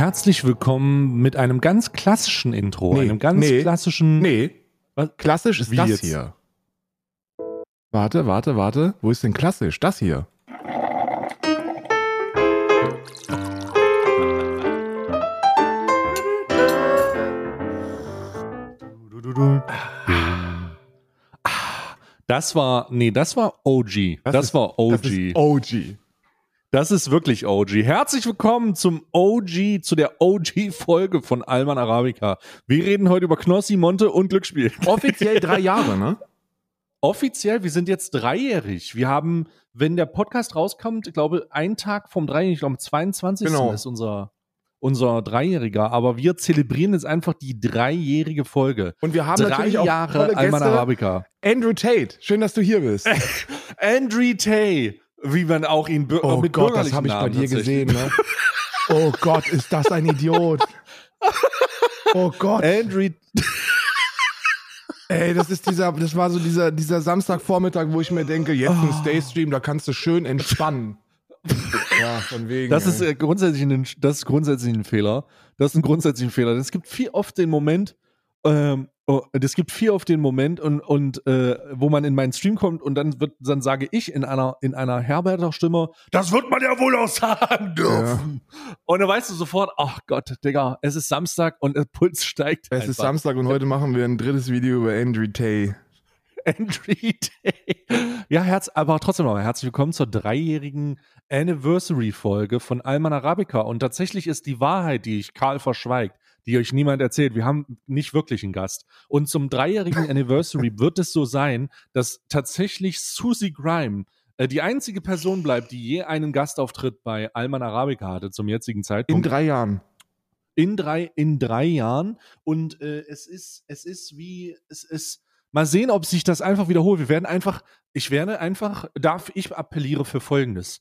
Herzlich willkommen mit einem ganz klassischen Intro, Nee, einem ganz nee, klassischen. Nee, Was? klassisch ist Wie das jetzt? hier. Warte, warte, warte. Wo ist denn klassisch? Das hier. Das war, nee, das war OG. Das, ist- war OG. Das ist OG. Das ist wirklich OG. Herzlich willkommen zum OG, zu der OG-Folge von Alman Arabica. Wir reden heute über Knossi, Monte und Glücksspiel. Offiziell drei Jahre, ne? Offiziell, wir sind jetzt dreijährig. Wir haben, wenn der Podcast rauskommt, ich glaube, ein Tag vom Dreijährigen, ich glaube, am 22. Genau. ist unser, unser Dreijähriger. Aber wir zelebrieren jetzt einfach die dreijährige Folge. Und wir haben Drei natürlich auch Jahre Alman. Arabica. Andrew Tate, schön, dass du hier bist. Andrew Tay, wie man auch ihn bür Oh mit Gott, das habe ich bei Namen dir gesehen, ne? Oh Gott, ist das ein Idiot. Oh Gott. Andrew, Ey, das ist dieser, das war so dieser, dieser Samstagvormittag, wo ich mir denke, jetzt ein Stay-Stream, da kannst du schön entspannen. ja, von wegen. das ist ey. äh, grundsätzlich ein, das ist grundsätzlich ein Fehler. Das ist ein grundsätzlicher Fehler. Es gibt viel oft den Moment, ähm, oh, es gibt viel oft den Moment und, und äh, wo man in meinen Stream kommt und dann wird, dann sage ich in einer, in einer Herberter Stimme, das wird man ja wohl auch sagen dürfen. Und dann weißt du sofort, ach Gott, Digga, es ist Samstag und der Puls steigt. Es ist einfach. Samstag und heute machen wir ein drittes Video über Andrew Tate. Andrew Day. Ja, Herz, aber trotzdem noch mal herzlich willkommen zur dreijährigen Anniversary-Folge von Alman Arabica. Und tatsächlich ist die Wahrheit, die ich Karl verschweigt, die euch niemand erzählt. Wir haben nicht wirklich einen Gast. Und zum dreijährigen Anniversary wird es so sein, dass tatsächlich Susie Grime äh, die einzige Person bleibt, die je einen Gastauftritt bei Alman Arabica hatte zum jetzigen In Zeitpunkt drei Jahren. in drei, in drei Jahren. Und äh, es ist, es ist wie, es ist, mal sehen, ob sich das einfach wiederholt. Wir werden einfach, ich werde einfach, darf ich appelliere für Folgendes.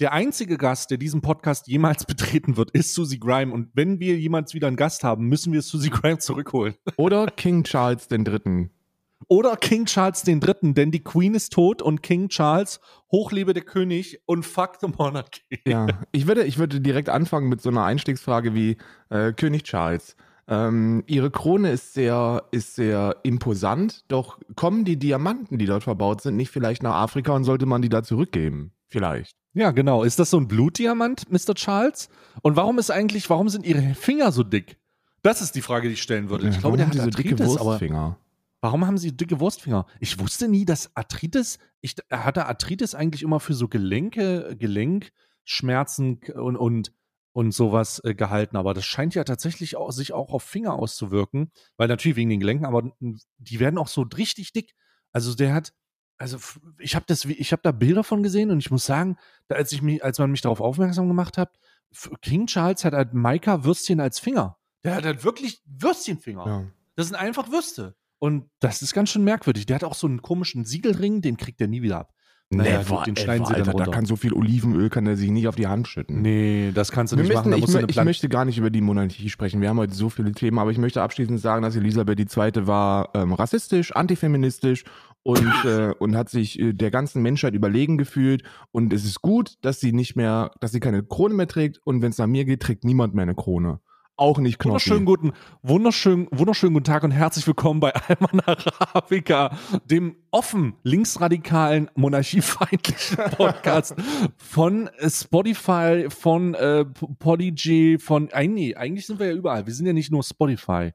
Der einzige Gast, der diesen Podcast jemals betreten wird, ist Susie Grime. Und wenn wir jemals wieder einen Gast haben, müssen wir Susie Grime zurückholen. Oder King Charles den Dritten. Oder King Charles III., denn die Queen ist tot und King Charles, hochlebe der König und fuck the monarchy. Ja, ich würde, ich würde direkt anfangen mit so einer Einstiegsfrage wie äh, König Charles. Ähm, ihre Krone ist sehr, ist sehr imposant, doch kommen die Diamanten, die dort verbaut sind, nicht vielleicht nach Afrika und sollte man die da zurückgeben? Vielleicht. Ja, genau. Ist das so ein Blutdiamant, Mr. Charles? Und warum ist eigentlich, warum sind ihre Finger so dick? Das ist die Frage, die ich stellen würde. Ich Ja, glaube, der haben hat die so dicke Arthritis, aber Wurstfinger. warum haben sie dicke Wurstfinger? Ich wusste nie, dass Arthritis, ich hatte Arthritis eigentlich immer für so Gelenke, Gelenkschmerzen und, und, und sowas äh, gehalten, aber das scheint ja tatsächlich auch, sich auch auf Finger auszuwirken, weil natürlich wegen den Gelenken, aber die werden auch so richtig dick. Also der hat, also ich habe das, ich habe da Bilder von gesehen und ich muss sagen, da, als ich mich, als man mich darauf aufmerksam gemacht hat, King Charles hat halt Maika Würstchen als Finger. Der hat halt wirklich Würstchenfinger. Ja. Das sind einfach Würste. Und das ist ganz schön merkwürdig. Der hat auch so einen komischen Siegelring, den kriegt er nie wieder ab. Naja, Never den ever, schneiden sie dann Alter, da runter. kann so viel Olivenöl, kann er sich nicht auf die Hand schütten. Nee, das kannst du Wir nicht müssen, machen. Da ich, musst du mö- eine ich Plan möchte gar nicht über die Monarchie sprechen. Wir haben heute so viele Themen, aber ich möchte abschließend sagen, dass Elisabeth II. war ähm, rassistisch, antifeministisch und, äh, und hat sich äh, der ganzen Menschheit überlegen gefühlt. Und es ist gut, dass sie nicht mehr, dass sie keine Krone mehr trägt. Und wenn es nach mir geht, trägt niemand mehr eine Krone. Auch nicht Knossi. Wunderschönen guten, wunderschönen, wunderschönen guten Tag und herzlich willkommen bei Alman Arabica, dem offen linksradikalen, monarchiefeindlichen Podcast von äh, Spotify, von äh, Podigy, von, eigentlich, eigentlich sind wir ja überall. Wir sind ja nicht nur Spotify.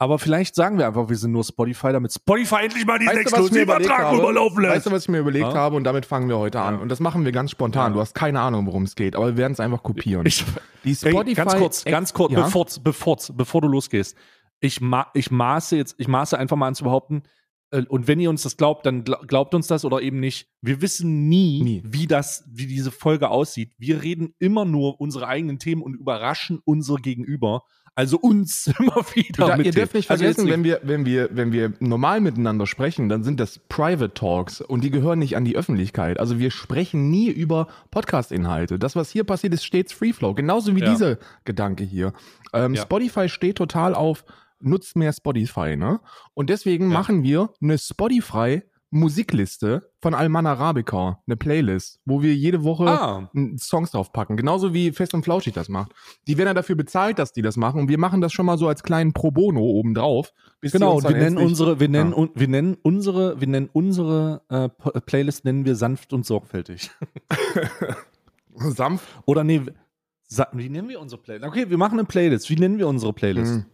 Aber vielleicht sagen wir einfach, wir sind nur Spotify, damit Spotify endlich mal diesen Exklusivvertrag überlaufen lässt. Weißt du, was ich mir überlegt Ja? habe? Und damit fangen wir heute an. Und das machen wir ganz spontan. Ja. Du hast keine Ahnung, worum es geht, aber wir werden es einfach kopieren. Ich, die Spotify ganz kurz, ganz kurz, Ja? bevor, bevor, bevor du losgehst. Ich, ma, ich maße jetzt, ich maße einfach mal an zu behaupten, äh, und wenn ihr uns das glaubt, dann gla- glaubt uns das oder eben nicht. Wir wissen nie, Nie. wie das, wie diese Folge aussieht. Wir reden immer nur unsere eigenen Themen und überraschen unser Gegenüber. Also uns immer wieder. Da, ihr dürft nicht Also vergessen, jetzt wenn wir, wenn wir, wenn wir normal miteinander sprechen, dann sind das Private Talks und die gehören nicht an die Öffentlichkeit. Also wir sprechen nie über Podcast-Inhalte. Das, was hier passiert, ist stets Free Flow. Genauso wie Ja. dieser Gedanke hier. Ähm, Ja. Spotify steht total auf, nutzt mehr Spotify, ne? Und deswegen Ja. machen wir eine Spotify Musikliste von Alman Arabica, eine Playlist, wo wir jede Woche Ah, Songs draufpacken. Genauso wie Fest und Flauschig das macht. Die werden ja dafür bezahlt, dass die das machen. Und wir machen das schon mal so als kleinen Pro Bono obendrauf. bis genau. Und wir nennen unsere, wir nennen, Ja. un- wir nennen unsere, wir nennen unsere äh, P- Playlist nennen wir sanft und sorgfältig. sanft. Oder nee, wie nennen wir unsere Playlist? Okay, wir machen eine Playlist. Wie nennen wir unsere Playlist? Mhm.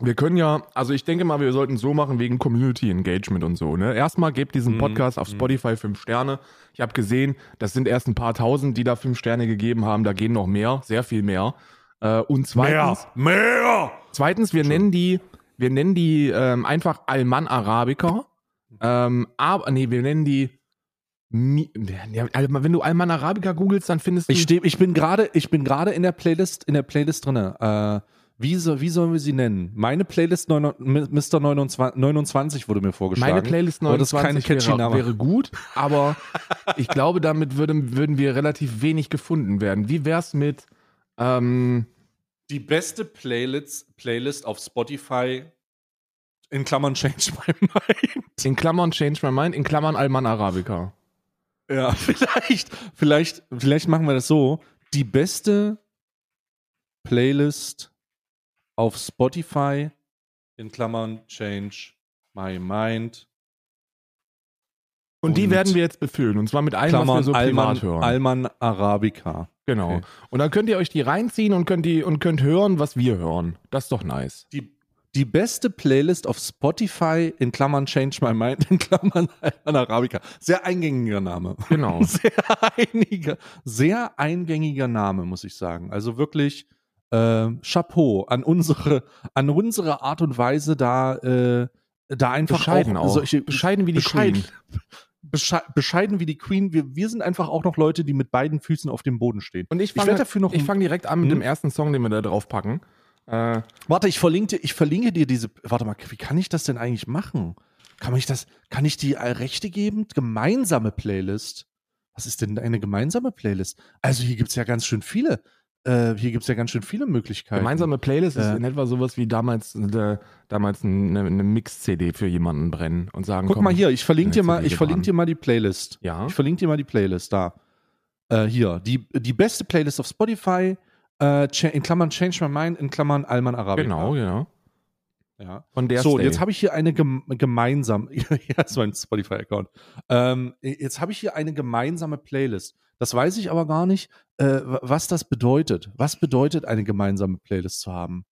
Wir können ja, also ich denke mal, wir sollten so machen wegen Community Engagement und so. Ne? Erstmal gebt diesen Mhm. Podcast auf Spotify fünf Sterne. Ich habe gesehen, das sind erst ein paar tausend, die da fünf Sterne gegeben haben. Da gehen noch mehr, sehr viel mehr. Äh, und zweitens, mehr. zweitens, wir nennen die, wir nennen die ähm, einfach Alman Arabica. Ähm, aber nee, wir nennen die. Wenn du Alman Arabica googelst, dann findest du. Ich, steh, ich bin gerade, ich bin gerade in der Playlist, in der Playlist drinne. Äh, wie, so, wie sollen wir sie nennen? Meine Playlist neun, Mr. 29, 29 wurde mir vorgeschlagen. Meine Playlist Aber das 29 ist kein catchy wäre, wäre gut, aber ich glaube, damit würde, würden wir relativ wenig gefunden werden. Wie wär's mit ähm, Die beste Playlist, Playlist auf Spotify in Klammern Change My Mind. in Klammern Change My Mind, in Klammern Alman Arabica? Ja, vielleicht, vielleicht, vielleicht machen wir das so. Die beste Playlist auf Spotify in Klammern Change My Mind. Und, die Und werden wir jetzt befüllen, und zwar mit allem, was wir Klammern so privat Alman, hören. Alman Arabica. genau. Okay. Und dann könnt ihr euch die reinziehen und könnt die und könnt hören, was wir hören. Das ist doch nice. Die, die beste Playlist auf Spotify in Klammern Change My Mind in Klammern Alman Arabica. Sehr eingängiger Name. Genau. Sehr einiger, sehr eingängiger Name, muss ich sagen. Also wirklich äh, Chapeau an unsere, an unsere Art und Weise, da, äh, da einfach Bescheiden auch, auch. solche Bescheiden wie die bescheiden, Queen. besche bescheiden wie die Queen. Wir, wir sind einfach auch noch Leute, die mit beiden Füßen auf dem Boden stehen. Und ich fange werde dafür noch ich fang direkt an mit Hm? dem ersten Song, den wir da drauf packen. Äh, Warte, ich verlinke, dir- ich verlinke dir diese. Warte mal, wie kann ich das denn eigentlich machen? Kann ich das, kann ich die Rechte geben? Gemeinsame Playlist. Was ist denn eine gemeinsame Playlist? Also hier gibt es ja ganz schön viele. Äh, hier gibt es ja ganz schön viele Möglichkeiten. Gemeinsame Playlist ist Äh. in etwa sowas wie damals, äh, damals eine, eine Mix-CD für jemanden brennen und sagen, Guck komm, mal hier, ich verlinke dir mal, ich verlinke dir mal die Playlist. Ja. Ich verlinke dir mal die Playlist da. Äh, hier, die, die beste Playlist auf Spotify, in Klammern Change My Mind, in Klammern Alman Arabica. Genau, genau. Ja. Von der so, Stay. jetzt habe ich hier eine gem gemeinsame, ja, ist mein Spotify-Account. Ähm, jetzt habe ich hier eine gemeinsame Playlist. Das weiß ich aber gar nicht, äh, wa- was das bedeutet. Was bedeutet eine gemeinsame Playlist zu haben?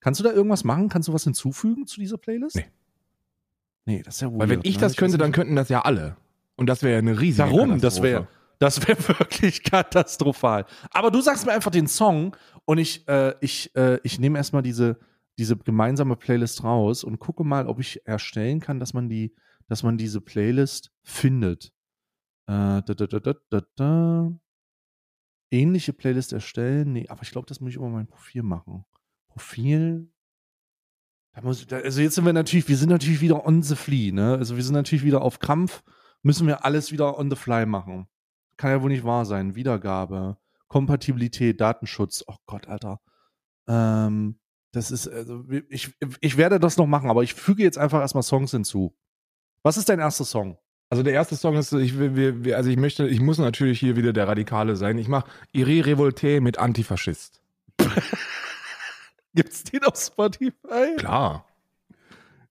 Kannst du da irgendwas machen? Kannst du was hinzufügen zu dieser Playlist? Nee. Nee, das ist ja weird. Weil wenn ich ne? das könnte, weiß dann könnten das ja alle. Und das wäre ja eine riesige Warum? Das wäre das wäre wirklich katastrophal. Aber du sagst mir einfach den Song und ich, äh, ich, äh, ich nehme erstmal diese, diese gemeinsame Playlist raus und gucke mal, ob ich erstellen kann, dass man die, dass man diese Playlist findet. Äh, da, da, da, da, da, da. Ähnliche Playlist erstellen? Nee, aber ich glaube, das muss ich über mein Profil machen. Profil. Da muss, da, also jetzt sind wir natürlich, wir sind natürlich wieder on the fly, ne? Also wir sind natürlich wieder auf Krampf, müssen wir alles wieder on the fly machen. Kann ja wohl nicht wahr sein. Wiedergabe, Kompatibilität, Datenschutz. Oh Gott, Alter. Ähm, das ist, also, ich, ich werde das noch machen, aber ich füge jetzt einfach erstmal Songs hinzu. Was ist dein erster Song? Also der erste Song ist, ich wir, wir, also ich möchte, ich muss natürlich hier wieder der Radikale sein. Ich mache Iri Revolte mit Antifaschist. Gibt's den auf Spotify? Klar.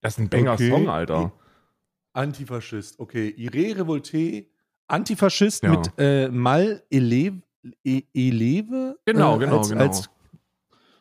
Das ist ein Okay. Banger-Song, Alter. Antifaschist, okay. Iré Revolte, Antifaschist Ja. mit äh, Mal Eleve, E- Eleve? Genau, äh, genau, als, genau. Als,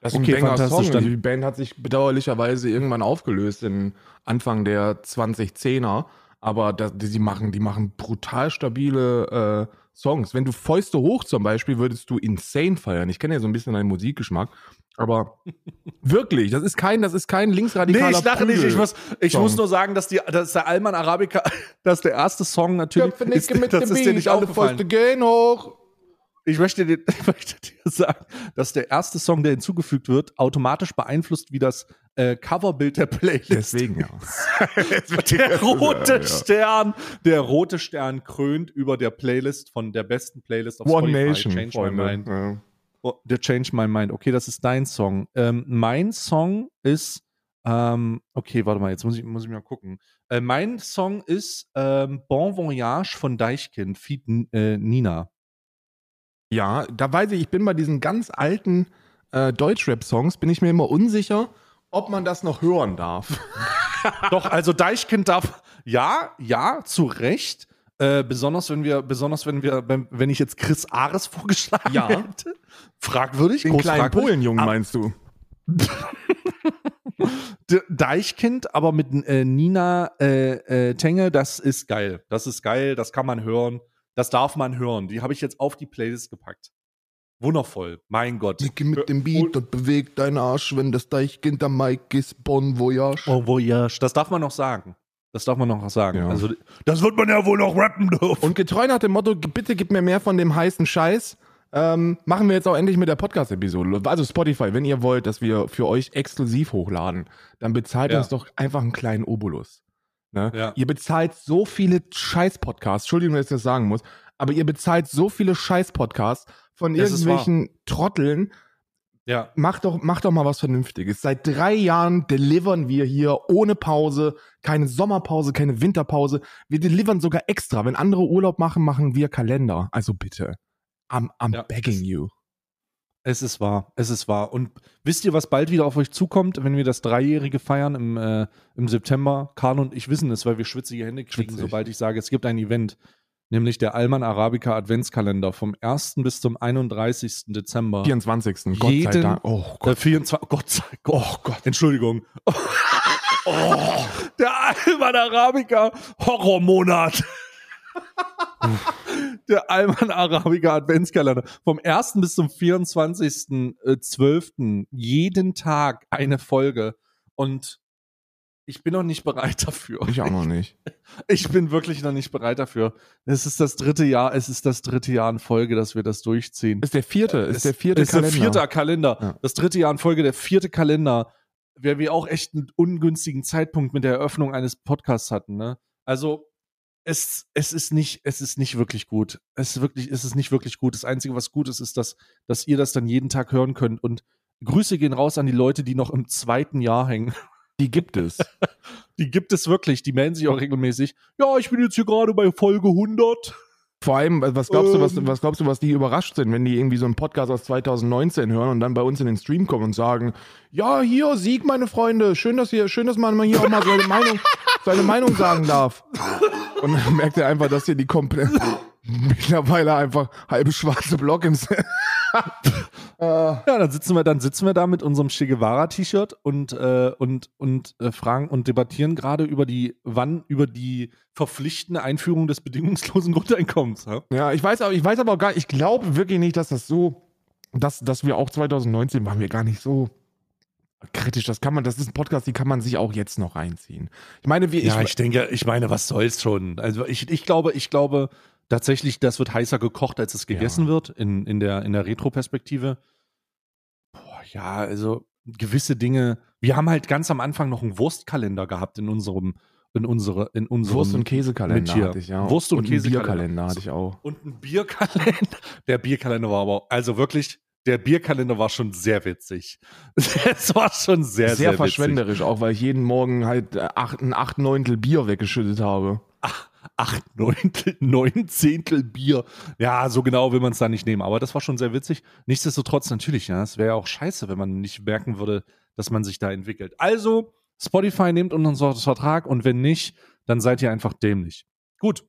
Das ist Okay, ein Banger-Song. fantastisch, Die Band hat sich bedauerlicherweise irgendwann aufgelöst in Anfang der 2010er. Aber das, die, machen, die machen brutal stabile äh, Songs. Wenn du Fäuste hoch zum Beispiel, würdest du insane feiern. Ich kenne ja so ein bisschen deinen Musikgeschmack. Aber wirklich, das ist kein, das ist kein linksradikaler nee, ich lache nicht. Ich, muss, ich Song. muss nur sagen, dass, die, dass der Alman Arabica, dass der erste Song natürlich. Mit das dem ist dir nicht aufgefallen. Fäuste gehen hoch. Ich möchte, dir, ich möchte dir sagen, dass der erste Song, der hinzugefügt wird, automatisch beeinflusst, wie das äh, Coverbild der Playlist Deswegen ja. Der rote Ja. Stern, der rote Stern krönt über der Playlist von der besten Playlist auf One Spotify. Nation, Change Freunde. My Mind. Ja. Oh, der Change My Mind. Okay, das ist dein Song. Ähm, mein Song ist Ähm, okay, warte mal, jetzt muss ich, muss ich mal gucken. Äh, mein Song ist ähm, Bon Voyage von Deichkind, Feed äh, Nina. Ja, da weiß ich, ich bin bei diesen ganz alten äh, Deutschrap-Songs, bin ich mir immer unsicher, ob man das noch hören darf. Doch, also Deichkind darf, ja, ja, zu Recht. Äh, besonders wenn wir, besonders wenn wir, wenn, wenn ich jetzt Chris Ares vorgeschlagen Ja. hätte. Fragwürdig, Den kleinen. Polenjungen Ah, meinst du? Deichkind, aber mit äh, Nina äh, äh, Tenge, das ist geil. Das ist geil, das kann man hören. Das darf man hören. Die habe ich jetzt auf die Playlist gepackt. Wundervoll, mein Gott. Nicke mit dem Beat und bewegt dein Arsch, wenn das Deichkind am Mic ist, Bon Voyage. Oh, Voyage. Das darf man noch sagen. Das darf man noch sagen. Ja. Also, das wird man ja wohl noch rappen dürfen. Und getreu nach dem Motto, bitte gib mir mehr von dem heißen Scheiß, ähm, machen wir jetzt auch endlich mit der Podcast-Episode. Also Spotify, wenn ihr wollt, dass wir für euch exklusiv hochladen, dann bezahlt Ja. uns doch einfach einen kleinen Obolus. Ne? Ja. Ihr bezahlt so viele Scheiß-Podcasts, Entschuldigung, dass ich das sagen muss, aber ihr bezahlt so viele Scheiß-Podcasts von irgendwelchen Trotteln. ja. Macht doch, macht doch mal was Vernünftiges. Seit drei Jahren delivern wir hier ohne Pause, keine Sommerpause, keine Winterpause. Wir delivern sogar extra. Wenn andere Urlaub machen, machen wir Kalender. Also bitte. I'm, I'm Ja. begging you. Es ist wahr, es ist wahr. Und wisst ihr, was bald wieder auf euch zukommt, wenn wir das Dreijährige feiern im, äh, im September? Karl und ich wissen es, weil wir schwitzige Hände kriegen, Schwitzig. sobald ich sage, es gibt ein Event, nämlich der Alman Arabica Adventskalender vom 1. bis zum 31. Dezember. 24. Gott sei Jeden- Dank. Oh Äh, Gott. 24, Gott sei Gott, oh Gott, Entschuldigung. Oh, der Alman Arabica Horrormonat. der Alman Arabica Adventskalender. Vom 1. bis zum 24.12. jeden Tag eine Folge. Und ich bin noch nicht bereit dafür. Ich auch noch nicht. Ich bin wirklich noch nicht bereit dafür. Es ist das dritte Jahr, es ist das dritte Jahr in Folge, dass wir das durchziehen. Ist der vierte, ist der vierte ist Kalender. der vierte Kalender. Ja. Das dritte Jahr in Folge, der vierte Kalender, wer wir auch echt einen ungünstigen Zeitpunkt mit der Eröffnung eines Podcasts hatten. Ne? Also es, es ist nicht, es ist nicht wirklich gut. Es ist wirklich, es ist nicht wirklich gut. Das Einzige, was gut ist, ist, dass, dass ihr das dann jeden Tag hören könnt. Und Grüße gehen raus an die Leute, die noch im zweiten Jahr hängen. Die gibt es. Die gibt es wirklich. Die melden sich auch regelmäßig. Ja, ich bin jetzt hier gerade bei Folge 100. Vor allem, was glaubst du, was, Ähm. was glaubst du, was die überrascht sind, wenn die irgendwie so einen Podcast aus 2019 hören und dann bei uns in den Stream kommen und sagen, ja, hier, Sieg, meine Freunde, schön, dass ihr, schön, dass man mal hier auch mal seine Meinung, seine Meinung sagen darf. Und dann merkt er einfach, dass hier die komplett mittlerweile einfach halbe schwarze Block im Ja, dann sitzen wir, dann sitzen wir da mit unserem Che Guevara-T-Shirt und, äh, und, und äh, fragen und debattieren gerade über die, wann, über die verpflichtende Einführung des bedingungslosen Grundeinkommens. Ja? Ja, ich weiß aber, ich weiß aber auch gar, ich glaube wirklich nicht, dass das so, dass, dass wir auch 2019 waren wir gar nicht so kritisch. Das kann man, das ist ein Podcast, die kann man sich auch jetzt noch reinziehen. Ich meine, wir, Ja, ich, ich denke, ich meine, was soll's schon? Also ich, ich glaube, ich glaube tatsächlich, das wird heißer gekocht, als es gegessen wird in, in der, in der Retro-Perspektive. Boah, ja, also gewisse Dinge. Wir haben halt ganz am Anfang noch einen Wurstkalender gehabt in unserem, in unsere, in unserem Wurst- und Käsekalender hatte ich, ja. Wurst- und einen Käsekalender. Bierkalender hatte ich auch. und ein Bierkalender. Der Bierkalender war aber, also wirklich, der Bierkalender war schon sehr witzig. Es war schon sehr, Sehr, sehr, witzig. verschwenderisch, auch weil ich jeden Morgen halt äh, acht, ein acht Neuntel Bier weggeschüttet habe. Acht Neuntel, neun Zehntel Bier. Ja, so genau will man es da nicht nehmen. Aber das war schon sehr witzig. Nichtsdestotrotz natürlich, ja, es wäre ja auch scheiße, wenn man nicht merken würde, dass man sich da entwickelt. Also, Spotify nehmt unseren Vertrag und wenn nicht, dann seid ihr einfach dämlich. Gut.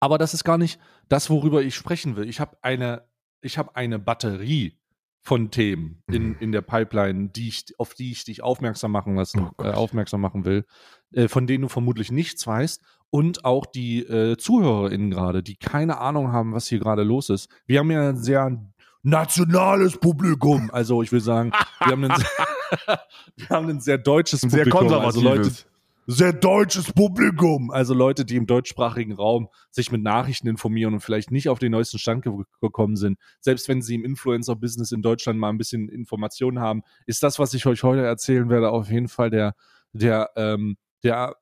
Aber das ist gar nicht das, worüber ich sprechen will. Ich habe eine, ich habe eine Batterie von Themen in, in der Pipeline, die ich, auf die ich dich aufmerksam machen lassen, Oh äh, aufmerksam machen will, äh, von denen du vermutlich nichts weißt und auch die äh, ZuhörerInnen gerade, die keine Ahnung haben, was hier gerade los ist. Wir haben ja ein sehr nationales Publikum. Also ich will sagen, wir haben ein, sehr- wir haben ein sehr deutsches Ein sehr Publikum. Also Leute, konservatives. Sehr deutsches Publikum. Also Leute, die im deutschsprachigen Raum sich mit Nachrichten informieren und vielleicht nicht auf den neuesten Stand ge gekommen sind. Selbst wenn sie im Influencer-Business in Deutschland mal ein bisschen Informationen haben, ist das, was ich euch heute erzählen werde, auf jeden Fall der, der, ähm, der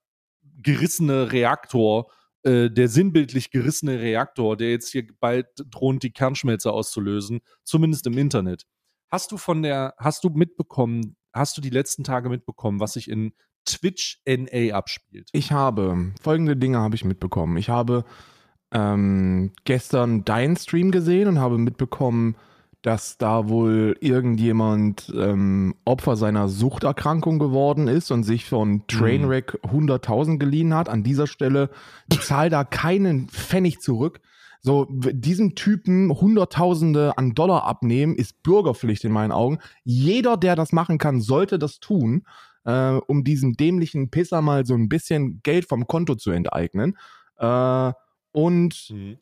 gerissene Reaktor, äh, der sinnbildlich gerissene Reaktor, der jetzt hier bald droht, die Kernschmelze auszulösen, zumindest im Internet. Hast du von der, hast du mitbekommen, hast du die letzten Tage mitbekommen, was sich in Twitch NA abspielt? Ich habe folgende Dinge habe ich mitbekommen. Ich habe ähm, gestern deinen Stream gesehen und habe mitbekommen, dass da wohl irgendjemand ähm, Opfer seiner Suchterkrankung geworden ist und sich von Trainwreck 100.000 geliehen hat. An dieser Stelle zahl da keinen Pfennig zurück. So, diesem Typen Hunderttausende an Dollar abnehmen, ist Bürgerpflicht in meinen Augen. Jeder, der das machen kann, sollte das tun, äh, um diesem dämlichen Pisser mal so ein bisschen Geld vom Konto zu enteignen. Äh, und mhm.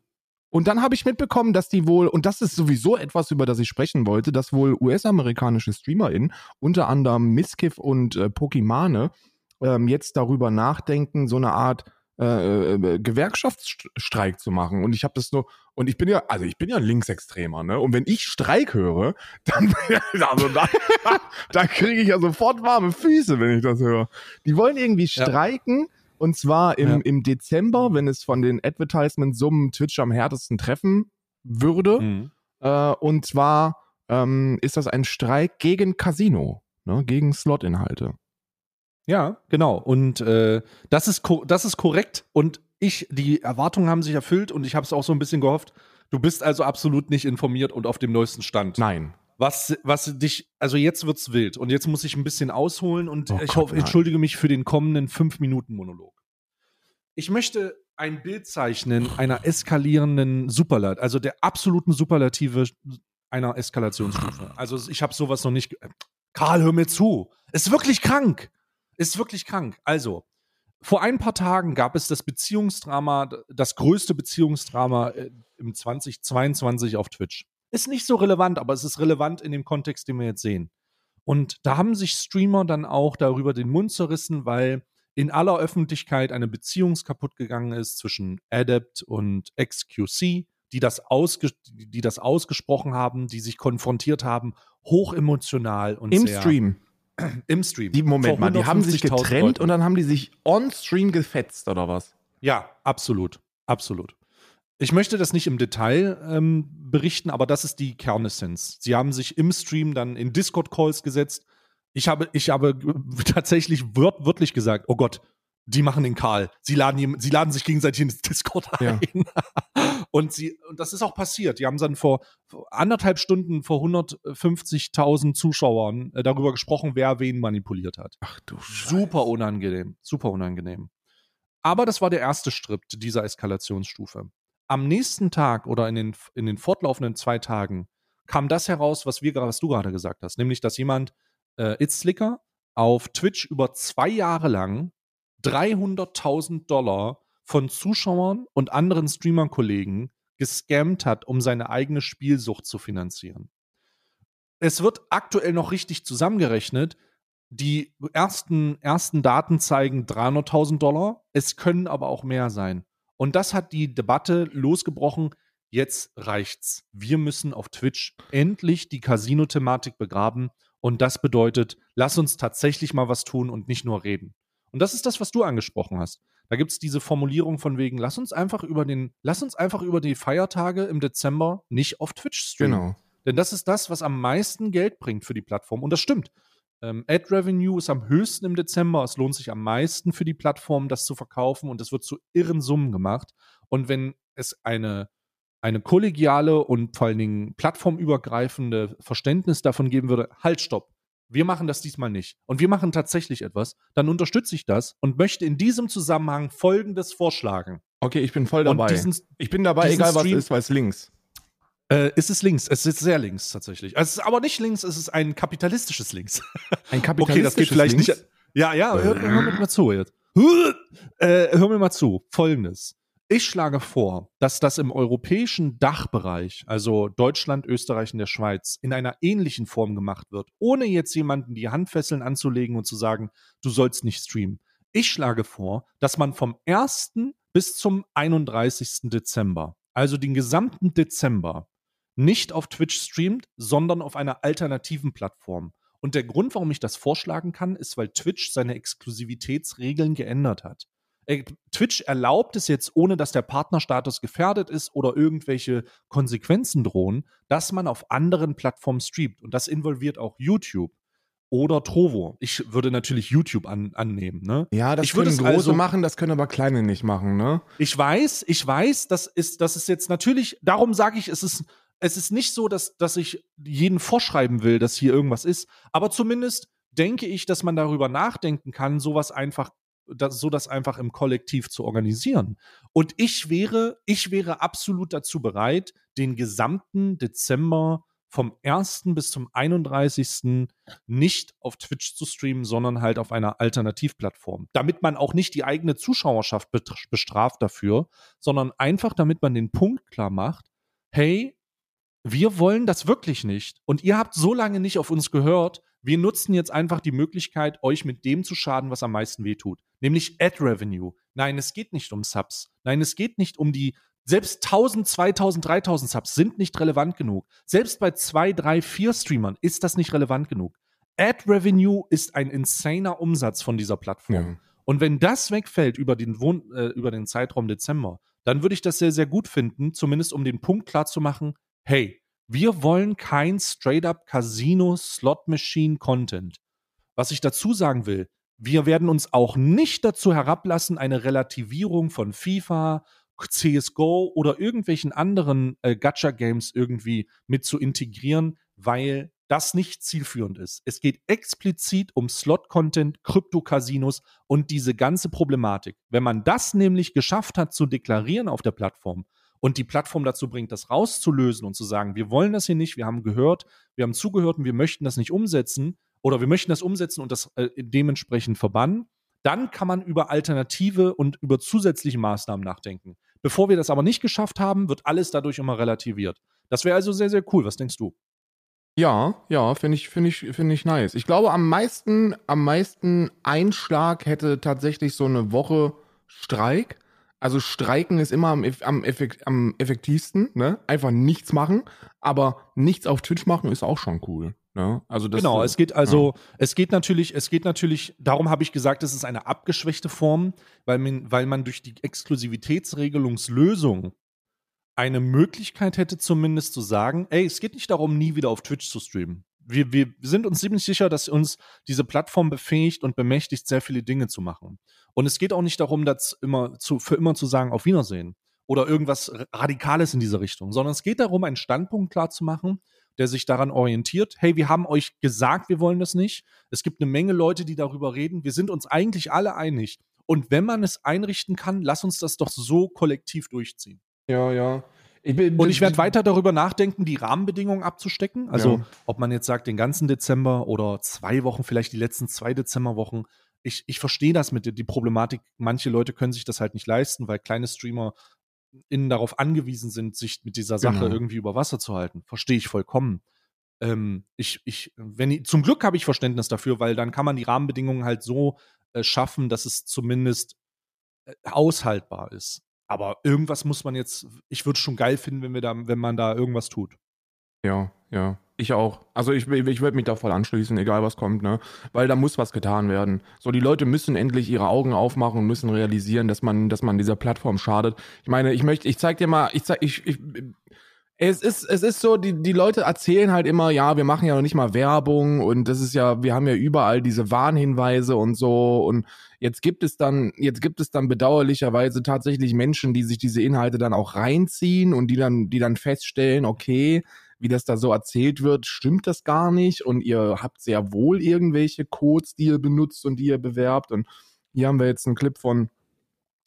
Und dann habe ich mitbekommen, dass die wohl, und das ist sowieso etwas, über das ich sprechen wollte, dass wohl US-amerikanische StreamerInnen, unter anderem Miskiff und äh, Pokimane, ähm, jetzt darüber nachdenken, so eine Art äh, äh, Gewerkschaftsstreik zu machen. Und ich habe das nur, und ich bin ja, also ich bin ja Linksextremer, ne? Und wenn ich Streik höre, dann, also da, da kriege ich ja sofort warme Füße, wenn ich das höre. Die wollen irgendwie streiken. Ja und zwar im, ja. im Dezember, wenn es von den Advertisement-Summen Twitch am härtesten treffen würde. Mhm. Äh, und zwar ähm, ist das ein Streik gegen Casino, ne, gegen Slot-Inhalte. Ja, genau. Und äh, das, ist das ist korrekt. Und ich, die Erwartungen haben sich erfüllt und ich habe es auch so ein bisschen gehofft. Du bist also absolut nicht informiert und auf dem neuesten Stand. Nein. Was, was dich, also jetzt wird's wild und jetzt muss ich ein bisschen ausholen und oh ich Gott, hoffe, entschuldige mich für den kommenden 5-Minuten-Monolog. Ich möchte ein Bild zeichnen einer eskalierenden Superlat, also der absoluten Superlative einer Eskalationsstufe. Also ich habe sowas noch nicht. Karl, hör mir zu. Ist wirklich krank. Ist wirklich krank. Also, vor ein paar Tagen gab es das Beziehungsdrama, das größte Beziehungsdrama äh, im 2022 auf Twitch. Ist nicht so relevant, aber es ist relevant in dem Kontext, den wir jetzt sehen. Und da haben sich Streamer dann auch darüber den Mund zerrissen, weil in aller Öffentlichkeit eine Beziehung kaputt gegangen ist zwischen Adept und XQC, die das, ausge die das ausgesprochen haben, die sich konfrontiert haben, hochemotional und Im sehr, Stream. Im Stream. Die, Moment mal, die haben sich getrennt Leuten. und dann haben die sich on-stream gefetzt, oder was? Ja, absolut. Absolut. Ich möchte das nicht im Detail ähm, berichten, aber das ist die Kernessenz. Sie haben sich im Stream dann in Discord-Calls gesetzt. Ich habe, ich habe tatsächlich wört, wörtlich gesagt, oh Gott, die machen den Karl. Sie laden, sie laden sich gegenseitig in das Discord ein. Ja. Und, sie, und das ist auch passiert. Die haben dann vor, vor anderthalb Stunden vor 150.000 Zuschauern äh, darüber gesprochen, wer wen manipuliert hat. Ach du Scheiße. Super unangenehm. Super unangenehm. Aber das war der erste Schritt dieser Eskalationsstufe am nächsten Tag oder in den, in den fortlaufenden zwei Tagen kam das heraus, was, wir, was du gerade gesagt hast, nämlich, dass jemand, äh, Itzlicker, auf Twitch über zwei Jahre lang 300.000 Dollar von Zuschauern und anderen Streamer-Kollegen gescammt hat, um seine eigene Spielsucht zu finanzieren. Es wird aktuell noch richtig zusammengerechnet. Die ersten, ersten Daten zeigen 300.000 Dollar. Es können aber auch mehr sein. Und das hat die Debatte losgebrochen. Jetzt reicht's. Wir müssen auf Twitch endlich die Casino-Thematik begraben. Und das bedeutet, lass uns tatsächlich mal was tun und nicht nur reden. Und das ist das, was du angesprochen hast. Da gibt es diese Formulierung von wegen, lass uns einfach über den, lass uns einfach über die Feiertage im Dezember nicht auf Twitch streamen. Genau. Denn das ist das, was am meisten Geld bringt für die Plattform. Und das stimmt. Ähm, Ad Revenue ist am höchsten im Dezember. Es lohnt sich am meisten für die Plattform, das zu verkaufen und es wird zu irren Summen gemacht. Und wenn es eine, eine kollegiale und vor allen Dingen plattformübergreifende Verständnis davon geben würde, halt, stopp. Wir machen das diesmal nicht. Und wir machen tatsächlich etwas, dann unterstütze ich das und möchte in diesem Zusammenhang Folgendes vorschlagen. Okay, ich bin voll dabei. Diesen, ich bin dabei, egal was Stream, ist, weil es links. Äh, ist es links? Es ist sehr links tatsächlich. Also es ist aber nicht links, es ist ein kapitalistisches Links. Ein kapitalistisches Okay, das geht vielleicht links? nicht. Ja, ja, hör, hör mir mal zu jetzt. Äh, hör mir mal zu. Folgendes. Ich schlage vor, dass das im europäischen Dachbereich, also Deutschland, Österreich und der Schweiz, in einer ähnlichen Form gemacht wird, ohne jetzt jemanden die Handfesseln anzulegen und zu sagen, du sollst nicht streamen. Ich schlage vor, dass man vom 1. bis zum 31. Dezember, also den gesamten Dezember, nicht auf Twitch streamt, sondern auf einer alternativen Plattform. Und der Grund, warum ich das vorschlagen kann, ist, weil Twitch seine Exklusivitätsregeln geändert hat. Äh, Twitch erlaubt es jetzt, ohne dass der Partnerstatus gefährdet ist oder irgendwelche Konsequenzen drohen, dass man auf anderen Plattformen streamt. Und das involviert auch YouTube. oder Trovo. Ich würde natürlich YouTube an, annehmen. Ne? Ja, das ich können große also- machen, das können aber kleine nicht machen, ne? Ich weiß, ich weiß, das ist, das ist jetzt natürlich, darum sage ich, es ist, es ist nicht so, dass, dass ich jeden vorschreiben will, dass hier irgendwas ist, aber zumindest denke ich, dass man darüber nachdenken kann, sowas einfach, das, so das einfach im Kollektiv zu organisieren. Und ich wäre, ich wäre absolut dazu bereit, den gesamten Dezember vom 1. bis zum 31. nicht auf Twitch zu streamen, sondern halt auf einer Alternativplattform. Damit man auch nicht die eigene Zuschauerschaft bestraft dafür, sondern einfach damit man den Punkt klar macht, hey, wir wollen das wirklich nicht. Und ihr habt so lange nicht auf uns gehört. Wir nutzen jetzt einfach die Möglichkeit, euch mit dem zu schaden, was am meisten wehtut. Nämlich Ad Revenue. Nein, es geht nicht um Subs. Nein, es geht nicht um die. Selbst 1000, 2000, 3000 Subs sind nicht relevant genug. Selbst bei 2, 3, 4 Streamern ist das nicht relevant genug. Ad Revenue ist ein insaner Umsatz von dieser Plattform. Ja. Und wenn das wegfällt über den, Wohn äh, über den Zeitraum Dezember, dann würde ich das sehr, sehr gut finden, zumindest um den Punkt klar zu machen, hey, wir wollen kein straight-up Casino-Slot-Machine-Content. Was ich dazu sagen will, wir werden uns auch nicht dazu herablassen, eine Relativierung von FIFA, CSGO oder irgendwelchen anderen äh, Gacha-Games irgendwie mit zu integrieren, weil das nicht zielführend ist. Es geht explizit um Slot-Content, Krypto-Casinos und diese ganze Problematik. Wenn man das nämlich geschafft hat zu deklarieren auf der Plattform und die Plattform dazu bringt, das rauszulösen und zu sagen, wir wollen das hier nicht, wir haben gehört, wir haben zugehört und wir möchten das nicht umsetzen oder wir möchten das umsetzen und das äh, dementsprechend verbannen, dann kann man über Alternative und über zusätzliche Maßnahmen nachdenken. Bevor wir das aber nicht geschafft haben, wird alles dadurch immer relativiert. Das wäre also sehr, sehr cool. Was denkst du? Ja, ja, finde ich, finde ich, finde ich nice. Ich glaube, am meisten, am meisten Einschlag hätte tatsächlich so eine Woche Streik. Also Streiken ist immer am, am, effekt, am effektivsten, ne? Einfach nichts machen, aber nichts auf Twitch machen ist auch schon cool. Ne? Also das, genau, es geht also, es geht natürlich, es geht natürlich, darum habe ich gesagt, es ist eine abgeschwächte Form, weil man, weil man durch die Exklusivitätsregelungslösung eine Möglichkeit hätte, zumindest zu sagen, ey, es geht nicht darum, nie wieder auf Twitch zu streamen. Wir, wir sind uns ziemlich sicher, dass uns diese Plattform befähigt und bemächtigt, sehr viele Dinge zu machen. Und es geht auch nicht darum, das immer zu, für immer zu sagen, auf Wiedersehen oder irgendwas Radikales in diese Richtung, sondern es geht darum, einen Standpunkt klar zu machen, der sich daran orientiert, hey, wir haben euch gesagt, wir wollen das nicht. Es gibt eine Menge Leute, die darüber reden. Wir sind uns eigentlich alle einig. Und wenn man es einrichten kann, lass uns das doch so kollektiv durchziehen. Ja, ja. Ich bin, Und ich werde weiter darüber nachdenken, die Rahmenbedingungen abzustecken. Also, Ja. ob man jetzt sagt, den ganzen Dezember oder zwei Wochen, vielleicht die letzten zwei Dezemberwochen. Ich, ich verstehe das mit der die Problematik. Manche Leute können sich das halt nicht leisten, weil kleine Streamer innen darauf angewiesen sind, sich mit dieser Sache Genau. irgendwie über Wasser zu halten. Verstehe ich vollkommen. Ähm, ich, ich, wenn ich, zum Glück habe ich Verständnis dafür, weil dann kann man die Rahmenbedingungen halt so äh, schaffen, dass es zumindest äh, aushaltbar ist. Aber irgendwas muss man jetzt, ich würde es schon geil finden, wenn wir da, wenn man da irgendwas tut. Ja, ja. Ich auch. Also ich, ich würde mich da voll anschließen, egal was kommt, ne? Weil da muss was getan werden. So, die Leute müssen endlich ihre Augen aufmachen und müssen realisieren, dass man, dass man dieser Plattform schadet. Ich meine, ich möchte, ich zeig dir mal, ich zeig, ich, ich es ist, es ist so, die, die Leute erzählen halt immer, ja, wir machen ja noch nicht mal Werbung und das ist ja, wir haben ja überall diese Warnhinweise und so und jetzt gibt es dann, jetzt gibt es dann bedauerlicherweise tatsächlich Menschen, die sich diese Inhalte dann auch reinziehen und die dann, die dann feststellen, okay, wie das da so erzählt wird, stimmt das gar nicht und ihr habt sehr wohl irgendwelche Codes, die ihr benutzt und die ihr bewerbt und hier haben wir jetzt einen Clip von,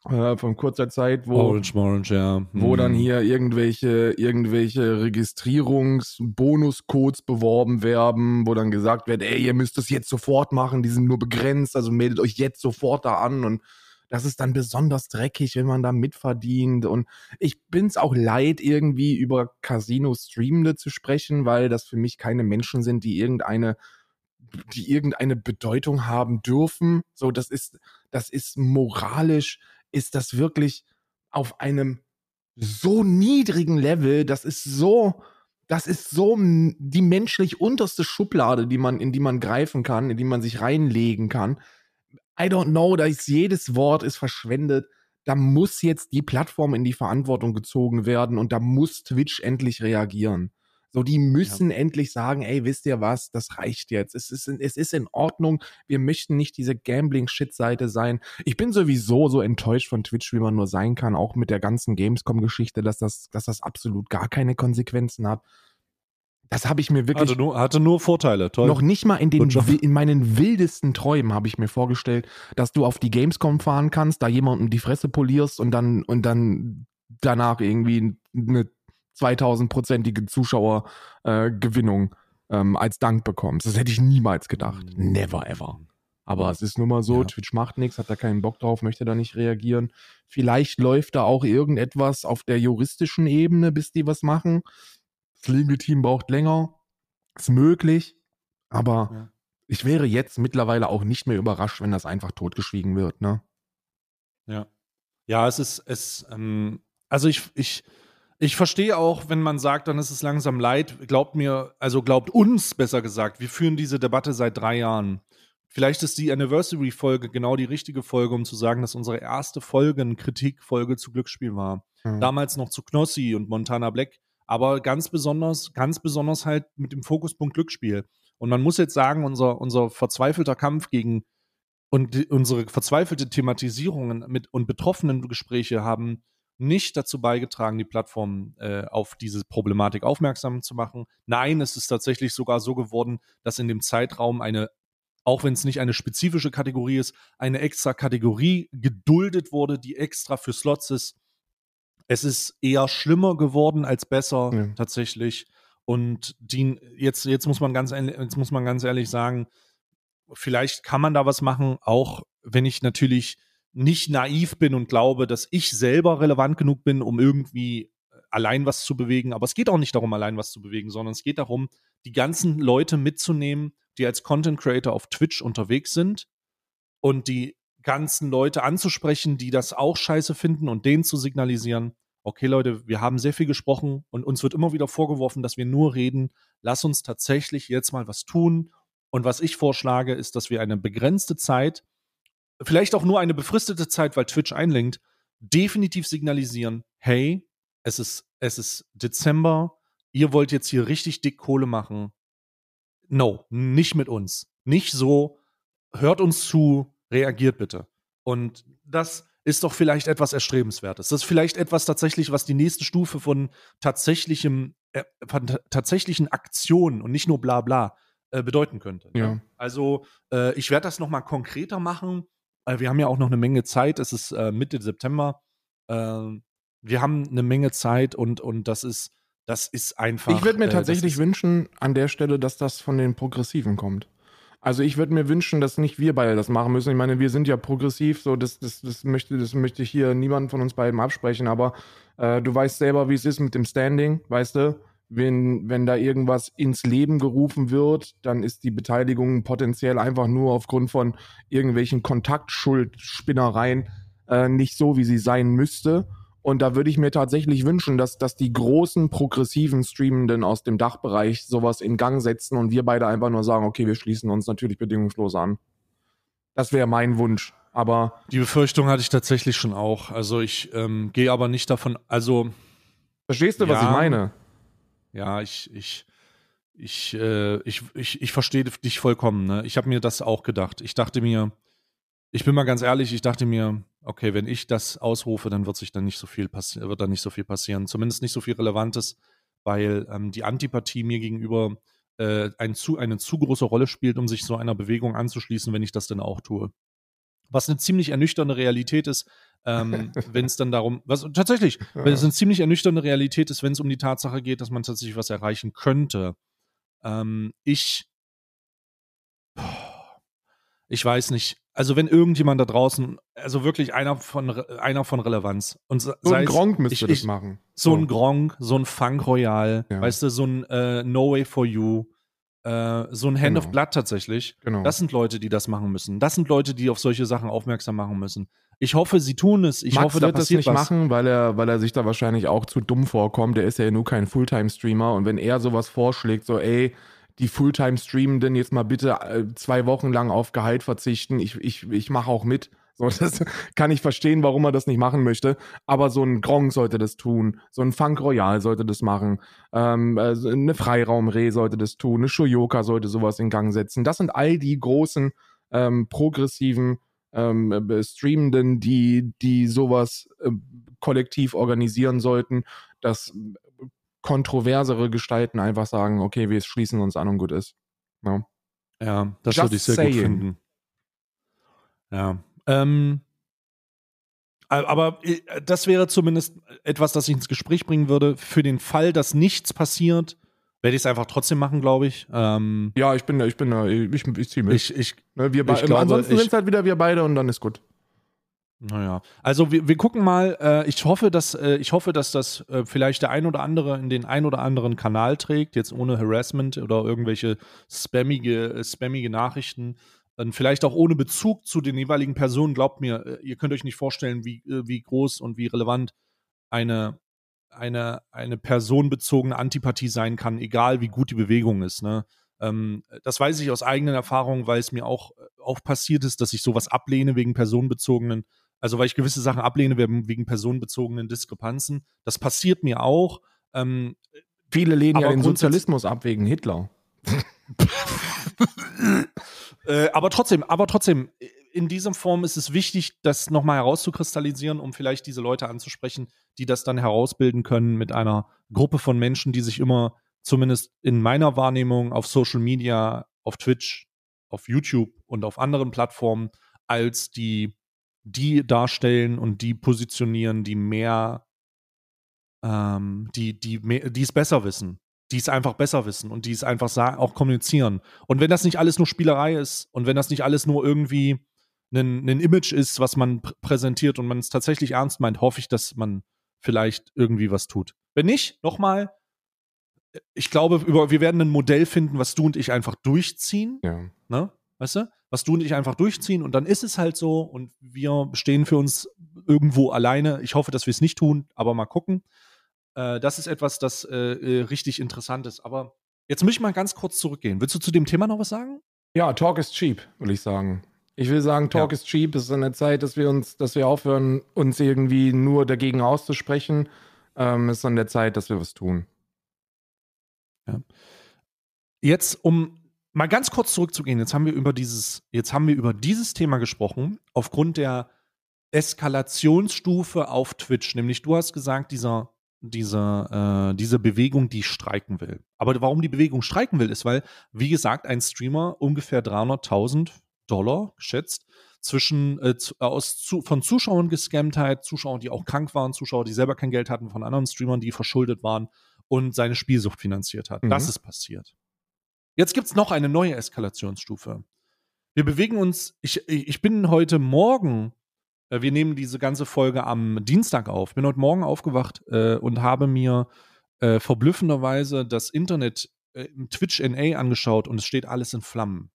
äh, von kurzer Zeit, wo Orange, Orange, ja. wo Hm. dann hier irgendwelche, irgendwelche Registrierungsbonuscodes beworben werden, wo dann gesagt wird, ey, ihr müsst das jetzt sofort machen, die sind nur begrenzt, also meldet euch jetzt sofort da an und das ist dann besonders dreckig, wenn man da mitverdient und ich bin's auch leid, irgendwie über Casino-Streamende zu sprechen, weil das für mich keine Menschen sind, die irgendeine die irgendeine Bedeutung haben dürfen. So, das ist, das ist moralisch, ist das wirklich auf einem so niedrigen Level, das ist so, das ist so die menschlich unterste Schublade, die man, in die man greifen kann, in die man sich reinlegen kann. I don't know, da ist jedes Wort ist verschwendet. Da muss jetzt die Plattform in die Verantwortung gezogen werden und da muss Twitch endlich reagieren. So, die müssen ja. endlich sagen, ey, wisst ihr was, das reicht jetzt. Es ist, es ist in Ordnung. Wir möchten nicht diese Gambling-Shit-Seite sein. Ich bin sowieso so enttäuscht von Twitch, wie man nur sein kann, auch mit der ganzen Gamescom-Geschichte, dass das, dass das absolut gar keine Konsequenzen hat. Das habe ich mir wirklich. Hatte nur, hatte nur Vorteile, toll. Noch nicht mal in, den, in meinen wildesten Träumen habe ich mir vorgestellt, dass du auf die Gamescom fahren kannst, da jemandem die Fresse polierst und dann, und dann danach irgendwie eine 2000-prozentige Zuschauergewinnung äh, ähm, als Dank bekommst. Das hätte ich niemals gedacht. Mhm. Never ever. Aber es ist nun mal so, ja. Twitch macht nichts, hat da keinen Bock drauf, möchte da nicht reagieren. Vielleicht läuft da auch irgendetwas auf der juristischen Ebene, bis die was machen. Das Legal Team braucht länger. Ist möglich. Aber ja. ich wäre jetzt mittlerweile auch nicht mehr überrascht, wenn das einfach totgeschwiegen wird, ne? Ja. Ja, es ist, es, ähm, also ich, ich, ich verstehe auch, wenn man sagt, dann ist es langsam leid. Glaubt mir, also glaubt uns besser gesagt, wir führen diese Debatte seit drei Jahren. Vielleicht ist die Anniversary-Folge genau die richtige Folge, um zu sagen, dass unsere erste Folge eine Kritikfolge zu Glücksspiel war. Mhm. Damals noch zu Knossi und Montana Black, aber ganz besonders, ganz besonders halt mit dem Fokuspunkt Glücksspiel. Und man muss jetzt sagen, unser, unser verzweifelter Kampf gegen und die, unsere verzweifelte Thematisierungen mit und betroffenen Gespräche haben nicht dazu beigetragen, die Plattform äh, auf diese Problematik aufmerksam zu machen. Nein, es ist tatsächlich sogar so geworden, dass in dem Zeitraum eine, auch wenn es nicht eine spezifische Kategorie ist, eine extra Kategorie geduldet wurde, die extra für Slots ist. Es ist eher schlimmer geworden als besser ja. tatsächlich. Und die, jetzt, jetzt, muss man ganz, jetzt muss man ganz ehrlich sagen, vielleicht kann man da was machen, auch wenn ich natürlich nicht naiv bin und glaube, dass ich selber relevant genug bin, um irgendwie äh, allein was zu bewegen. Aber es geht auch nicht darum, allein was zu bewegen, sondern es geht darum, die ganzen Leute mitzunehmen, die als Content Creator auf Twitch unterwegs sind und die ganzen Leute anzusprechen, die das auch scheiße finden und denen zu signalisieren, okay Leute, wir haben sehr viel gesprochen und uns wird immer wieder vorgeworfen, dass wir nur reden. Lass uns tatsächlich jetzt mal was tun. Und was ich vorschlage, ist, dass wir eine begrenzte Zeit vielleicht auch nur eine befristete Zeit, weil Twitch einlenkt, definitiv signalisieren, hey, es ist, es ist Dezember, ihr wollt jetzt hier richtig dick Kohle machen. No, nicht mit uns. Nicht so, hört uns zu, reagiert bitte. Und das ist doch vielleicht etwas Erstrebenswertes. Das ist vielleicht etwas tatsächlich, was die nächste Stufe von tatsächlichem, äh, von tatsächlichen Aktionen und nicht nur bla bla äh, bedeuten könnte. Ne? Ja. Also äh, ich werde das nochmal konkreter machen. Äh, wir haben ja auch noch eine Menge Zeit. Es ist äh, Mitte September. Äh, wir haben eine Menge Zeit und, und das ist, das ist einfach. Ich würde mir äh, tatsächlich wünschen, an der Stelle, dass das von den Progressiven kommt. Also ich würde mir wünschen, dass nicht wir beide das machen müssen. Ich meine, wir sind ja progressiv, so das, das, das möchte, das möchte ich hier niemand von uns beiden absprechen, aber äh, du weißt selber, wie es ist mit dem Standing, weißt du? Wenn, wenn da irgendwas ins Leben gerufen wird, dann ist die Beteiligung potenziell einfach nur aufgrund von irgendwelchen Kontaktschuldspinnereien äh, nicht so, wie sie sein müsste. Und da würde ich mir tatsächlich wünschen, dass, dass die großen progressiven Streamenden aus dem Dachbereich sowas in Gang setzen und wir beide einfach nur sagen, okay, wir schließen uns natürlich bedingungslos an. Das wäre mein Wunsch. Aber die Befürchtung hatte ich tatsächlich schon auch. Also ich ähm, gehe aber nicht davon, also Verstehst du, ja, was ich meine? Ja, ich, ich, ich, äh, ich, ich, ich verstehe dich vollkommen. Ne? Ich habe mir das auch gedacht. Ich dachte mir, ich bin mal ganz ehrlich, ich dachte mir, okay, wenn ich das ausrufe, dann wird sich dann nicht so viel passieren, wird da nicht so viel passieren. Zumindest nicht so viel Relevantes, weil ähm, die Antipathie mir gegenüber äh, ein zu, eine zu große Rolle spielt, um sich so einer Bewegung anzuschließen, wenn ich das denn auch tue. Was eine ziemlich ernüchternde Realität ist, ähm, wenn es dann darum, was tatsächlich, wenn es eine ziemlich ernüchternde Realität ist, wenn es um die Tatsache geht, dass man tatsächlich was erreichen könnte. Ähm, ich, ich weiß nicht. Also wenn irgendjemand da draußen, also wirklich einer von einer von Relevanz und so ein Gronk müsste ich, das machen. So, so ein Gronk, so ein Funk Royal, ja. weißt du, so ein äh, No Way for You, äh, so ein Hand genau. of Blood tatsächlich. Genau. Das sind Leute, die das machen müssen. Das sind Leute, die auf solche Sachen aufmerksam machen müssen. Ich hoffe, sie tun es. Ich Max hoffe, da passiert das nicht was. machen, weil er, weil er sich da wahrscheinlich auch zu dumm vorkommt. Der ist ja nur kein Fulltime-Streamer. Und wenn er sowas vorschlägt, so, ey, die Fulltime-Streamenden jetzt mal bitte äh, zwei Wochen lang auf Gehalt verzichten, ich, ich, ich mache auch mit, So, das kann ich verstehen, warum er das nicht machen möchte. Aber so ein Gronk sollte das tun, so ein Funk Royal sollte das machen, ähm, also eine Freiraumreh sollte das tun, eine Shoyoka sollte sowas in Gang setzen. Das sind all die großen ähm, progressiven ähm, äh, Streamenden, die, die sowas äh, kollektiv organisieren sollten, dass kontroversere Gestalten einfach sagen, okay, wir schließen uns an und gut ist. No? Ja, das Just würde ich sehr saying. gut finden. Ja. Ähm, aber äh, das wäre zumindest etwas, das ich ins Gespräch bringen würde. Für den Fall, dass nichts passiert, werde ich es einfach trotzdem machen, glaube ich. Ähm, ja, ich bin, ich bin, ich, ich ziehe mit. Ich, ich, ne, wir ich glaube, ansonsten sind es halt wieder wir beide und dann ist gut. Naja, also wir, wir gucken mal. Äh, ich hoffe, dass äh, ich hoffe, dass das äh, vielleicht der ein oder andere in den ein oder anderen Kanal trägt, jetzt ohne Harassment oder irgendwelche spammige, äh, spammige Nachrichten. Dann vielleicht auch ohne Bezug zu den jeweiligen Personen. Glaubt mir, äh, ihr könnt euch nicht vorstellen, wie, äh, wie groß und wie relevant eine, eine, eine personenbezogene Antipathie sein kann, egal wie gut die Bewegung ist. Ne? Ähm, das weiß ich aus eigenen Erfahrungen, weil es mir auch, auch passiert ist, dass ich sowas ablehne wegen personenbezogenen also weil ich gewisse Sachen ablehne wegen personenbezogenen Diskrepanzen. Das passiert mir auch. Ähm, Viele lehnen ja den Sozialismus ab wegen Hitler. äh, aber trotzdem, aber trotzdem, in dieser Form ist es wichtig, das nochmal herauszukristallisieren, um vielleicht diese Leute anzusprechen, die das dann herausbilden können mit einer Gruppe von Menschen, die sich immer, zumindest in meiner Wahrnehmung, auf Social Media, auf Twitch, auf YouTube und auf anderen Plattformen als die die darstellen und die positionieren, die mehr, ähm, die, die, die es besser wissen, die es einfach besser wissen und die es einfach auch kommunizieren. Und wenn das nicht alles nur Spielerei ist und wenn das nicht alles nur irgendwie ein, ein Image ist, was man pr präsentiert und man es tatsächlich ernst meint, hoffe ich, dass man vielleicht irgendwie was tut. Wenn nicht, nochmal, ich glaube, über, wir werden ein Modell finden, was du und ich einfach durchziehen. Ja. Ne? Weißt du? Was du und ich einfach durchziehen und dann ist es halt so und wir stehen für uns irgendwo alleine. Ich hoffe, dass wir es nicht tun, aber mal gucken. Äh, das ist etwas, das äh, äh, richtig interessant ist. Aber jetzt möchte ich mal ganz kurz zurückgehen. Willst du zu dem Thema noch was sagen? Ja, Talk is cheap, will ich sagen. Ich will sagen, Talk ja. is cheap. Es ist an der Zeit, dass wir uns, dass wir aufhören, uns irgendwie nur dagegen auszusprechen. Ähm, es ist an der Zeit, dass wir was tun. Ja. Jetzt, um mal ganz kurz zurückzugehen, jetzt haben wir über dieses, jetzt haben wir über dieses Thema gesprochen, aufgrund der Eskalationsstufe auf Twitch. Nämlich, du hast gesagt, dieser, dieser, äh, diese Bewegung, die streiken will. Aber warum die Bewegung streiken will, ist, weil, wie gesagt, ein Streamer ungefähr 300.000 Dollar geschätzt zwischen äh, aus zu, von Zuschauern Gescammtheit, Zuschauern, die auch krank waren, Zuschauer, die selber kein Geld hatten, von anderen Streamern, die verschuldet waren und seine Spielsucht finanziert hat. Mhm. Das ist passiert. Jetzt gibt es noch eine neue Eskalationsstufe. Wir bewegen uns, ich, ich bin heute Morgen, äh, wir nehmen diese ganze Folge am Dienstag auf, bin heute Morgen aufgewacht äh, und habe mir äh, verblüffenderweise das Internet äh, im Twitch NA angeschaut und es steht alles in Flammen.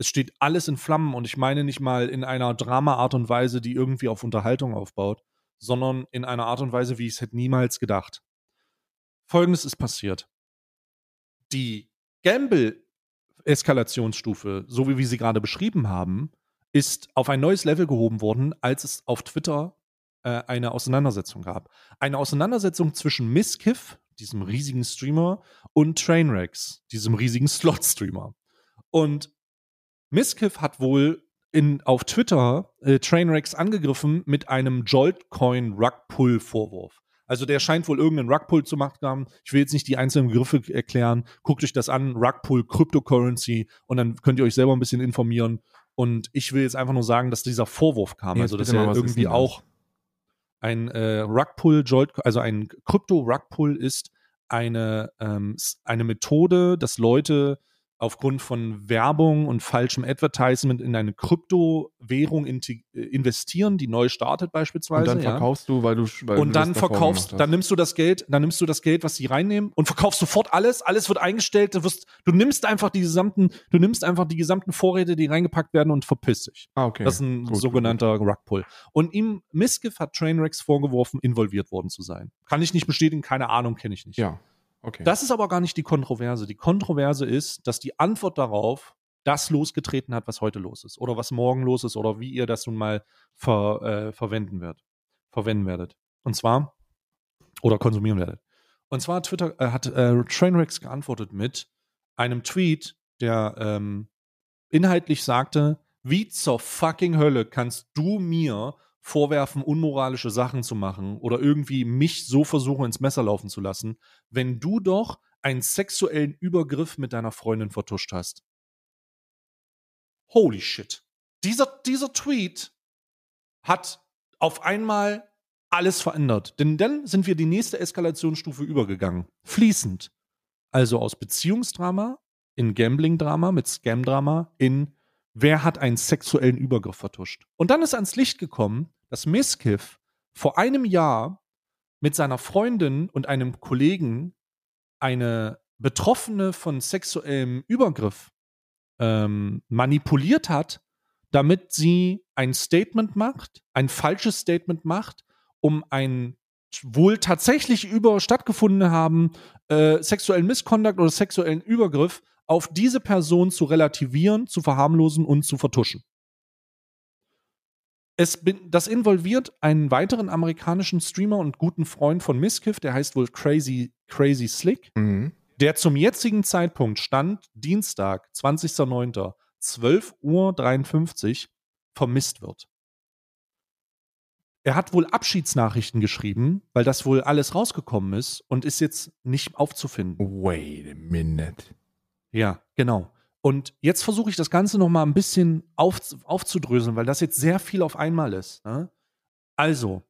Es steht alles in Flammen und ich meine nicht mal in einer Drama-Art und Weise, die irgendwie auf Unterhaltung aufbaut, sondern in einer Art und Weise, wie ich es hätte niemals gedacht. Folgendes ist passiert. Die Gamble-Eskalationsstufe, so wie wir sie gerade beschrieben haben, ist auf ein neues Level gehoben worden, als es auf Twitter äh, eine Auseinandersetzung gab. Eine Auseinandersetzung zwischen Miskiff, diesem riesigen Streamer, und Trainwrecks, diesem riesigen Slot-Streamer. Und Miskiff hat wohl in, auf Twitter äh, Trainwrecks angegriffen mit einem Joltcoin-Rugpull-Vorwurf. Also der scheint wohl irgendeinen Rugpull zu machen haben. Ich will jetzt nicht die einzelnen Begriffe erklären. Guckt euch das an, Rugpull, Cryptocurrency und dann könnt ihr euch selber ein bisschen informieren. Und ich will jetzt einfach nur sagen, dass dieser Vorwurf kam. Jetzt also dass er irgendwie auch ein äh, Rugpull, also ein Krypto-Rugpull ist eine, ähm, eine Methode, dass Leute aufgrund von Werbung und falschem Advertisement in eine Kryptowährung äh, investieren, die neu startet beispielsweise. Und dann verkaufst ja. du, weil du weil und du dann verkaufst, dann nimmst du das Geld, dann nimmst du das Geld, was sie reinnehmen und verkaufst sofort alles, alles wird eingestellt, du wirst, du nimmst einfach die gesamten, du nimmst einfach die gesamten Vorräte, die reingepackt werden und verpisst dich. Ah, okay. Das ist ein gut, sogenannter gut. Rugpull. Und ihm Miskiff hat Trainwrecks vorgeworfen, involviert worden zu sein. Kann ich nicht bestätigen, keine Ahnung, kenne ich nicht. Ja. Okay. Das ist aber gar nicht die Kontroverse. Die Kontroverse ist, dass die Antwort darauf das losgetreten hat, was heute los ist oder was morgen los ist oder wie ihr das nun mal ver, äh, verwenden wird, verwenden werdet. Und zwar oder konsumieren werdet. Und zwar Twitter äh, hat äh, Trainwrecks geantwortet mit einem Tweet, der ähm, inhaltlich sagte, wie zur fucking Hölle kannst du mir vorwerfen, unmoralische Sachen zu machen oder irgendwie mich so versuchen, ins Messer laufen zu lassen, wenn du doch einen sexuellen Übergriff mit deiner Freundin vertuscht hast. Holy shit. Dieser, dieser Tweet hat auf einmal alles verändert. Denn dann sind wir die nächste Eskalationsstufe übergegangen. Fließend. Also aus Beziehungsdrama in Gambling-Drama mit Scam-Drama in wer hat einen sexuellen Übergriff vertuscht. Und dann ist ans Licht gekommen, dass Miskiff vor einem Jahr mit seiner Freundin und einem Kollegen eine Betroffene von sexuellem Übergriff ähm, manipuliert hat, damit sie ein Statement macht, ein falsches Statement macht, um ein wohl tatsächlich über stattgefunden haben äh, sexuellen Misconduct oder sexuellen Übergriff auf diese Person zu relativieren, zu verharmlosen und zu vertuschen. Es, das involviert einen weiteren amerikanischen Streamer und guten Freund von Miskiff, der heißt wohl Crazy, Crazy Slick, mhm. der zum jetzigen Zeitpunkt stand, Dienstag, 20.09., 12.53 Uhr, vermisst wird. Er hat wohl Abschiedsnachrichten geschrieben, weil das wohl alles rausgekommen ist und ist jetzt nicht aufzufinden. Wait a minute. Ja, genau. Und jetzt versuche ich das Ganze noch mal ein bisschen auf, aufzudröseln, weil das jetzt sehr viel auf einmal ist. Ne? Also,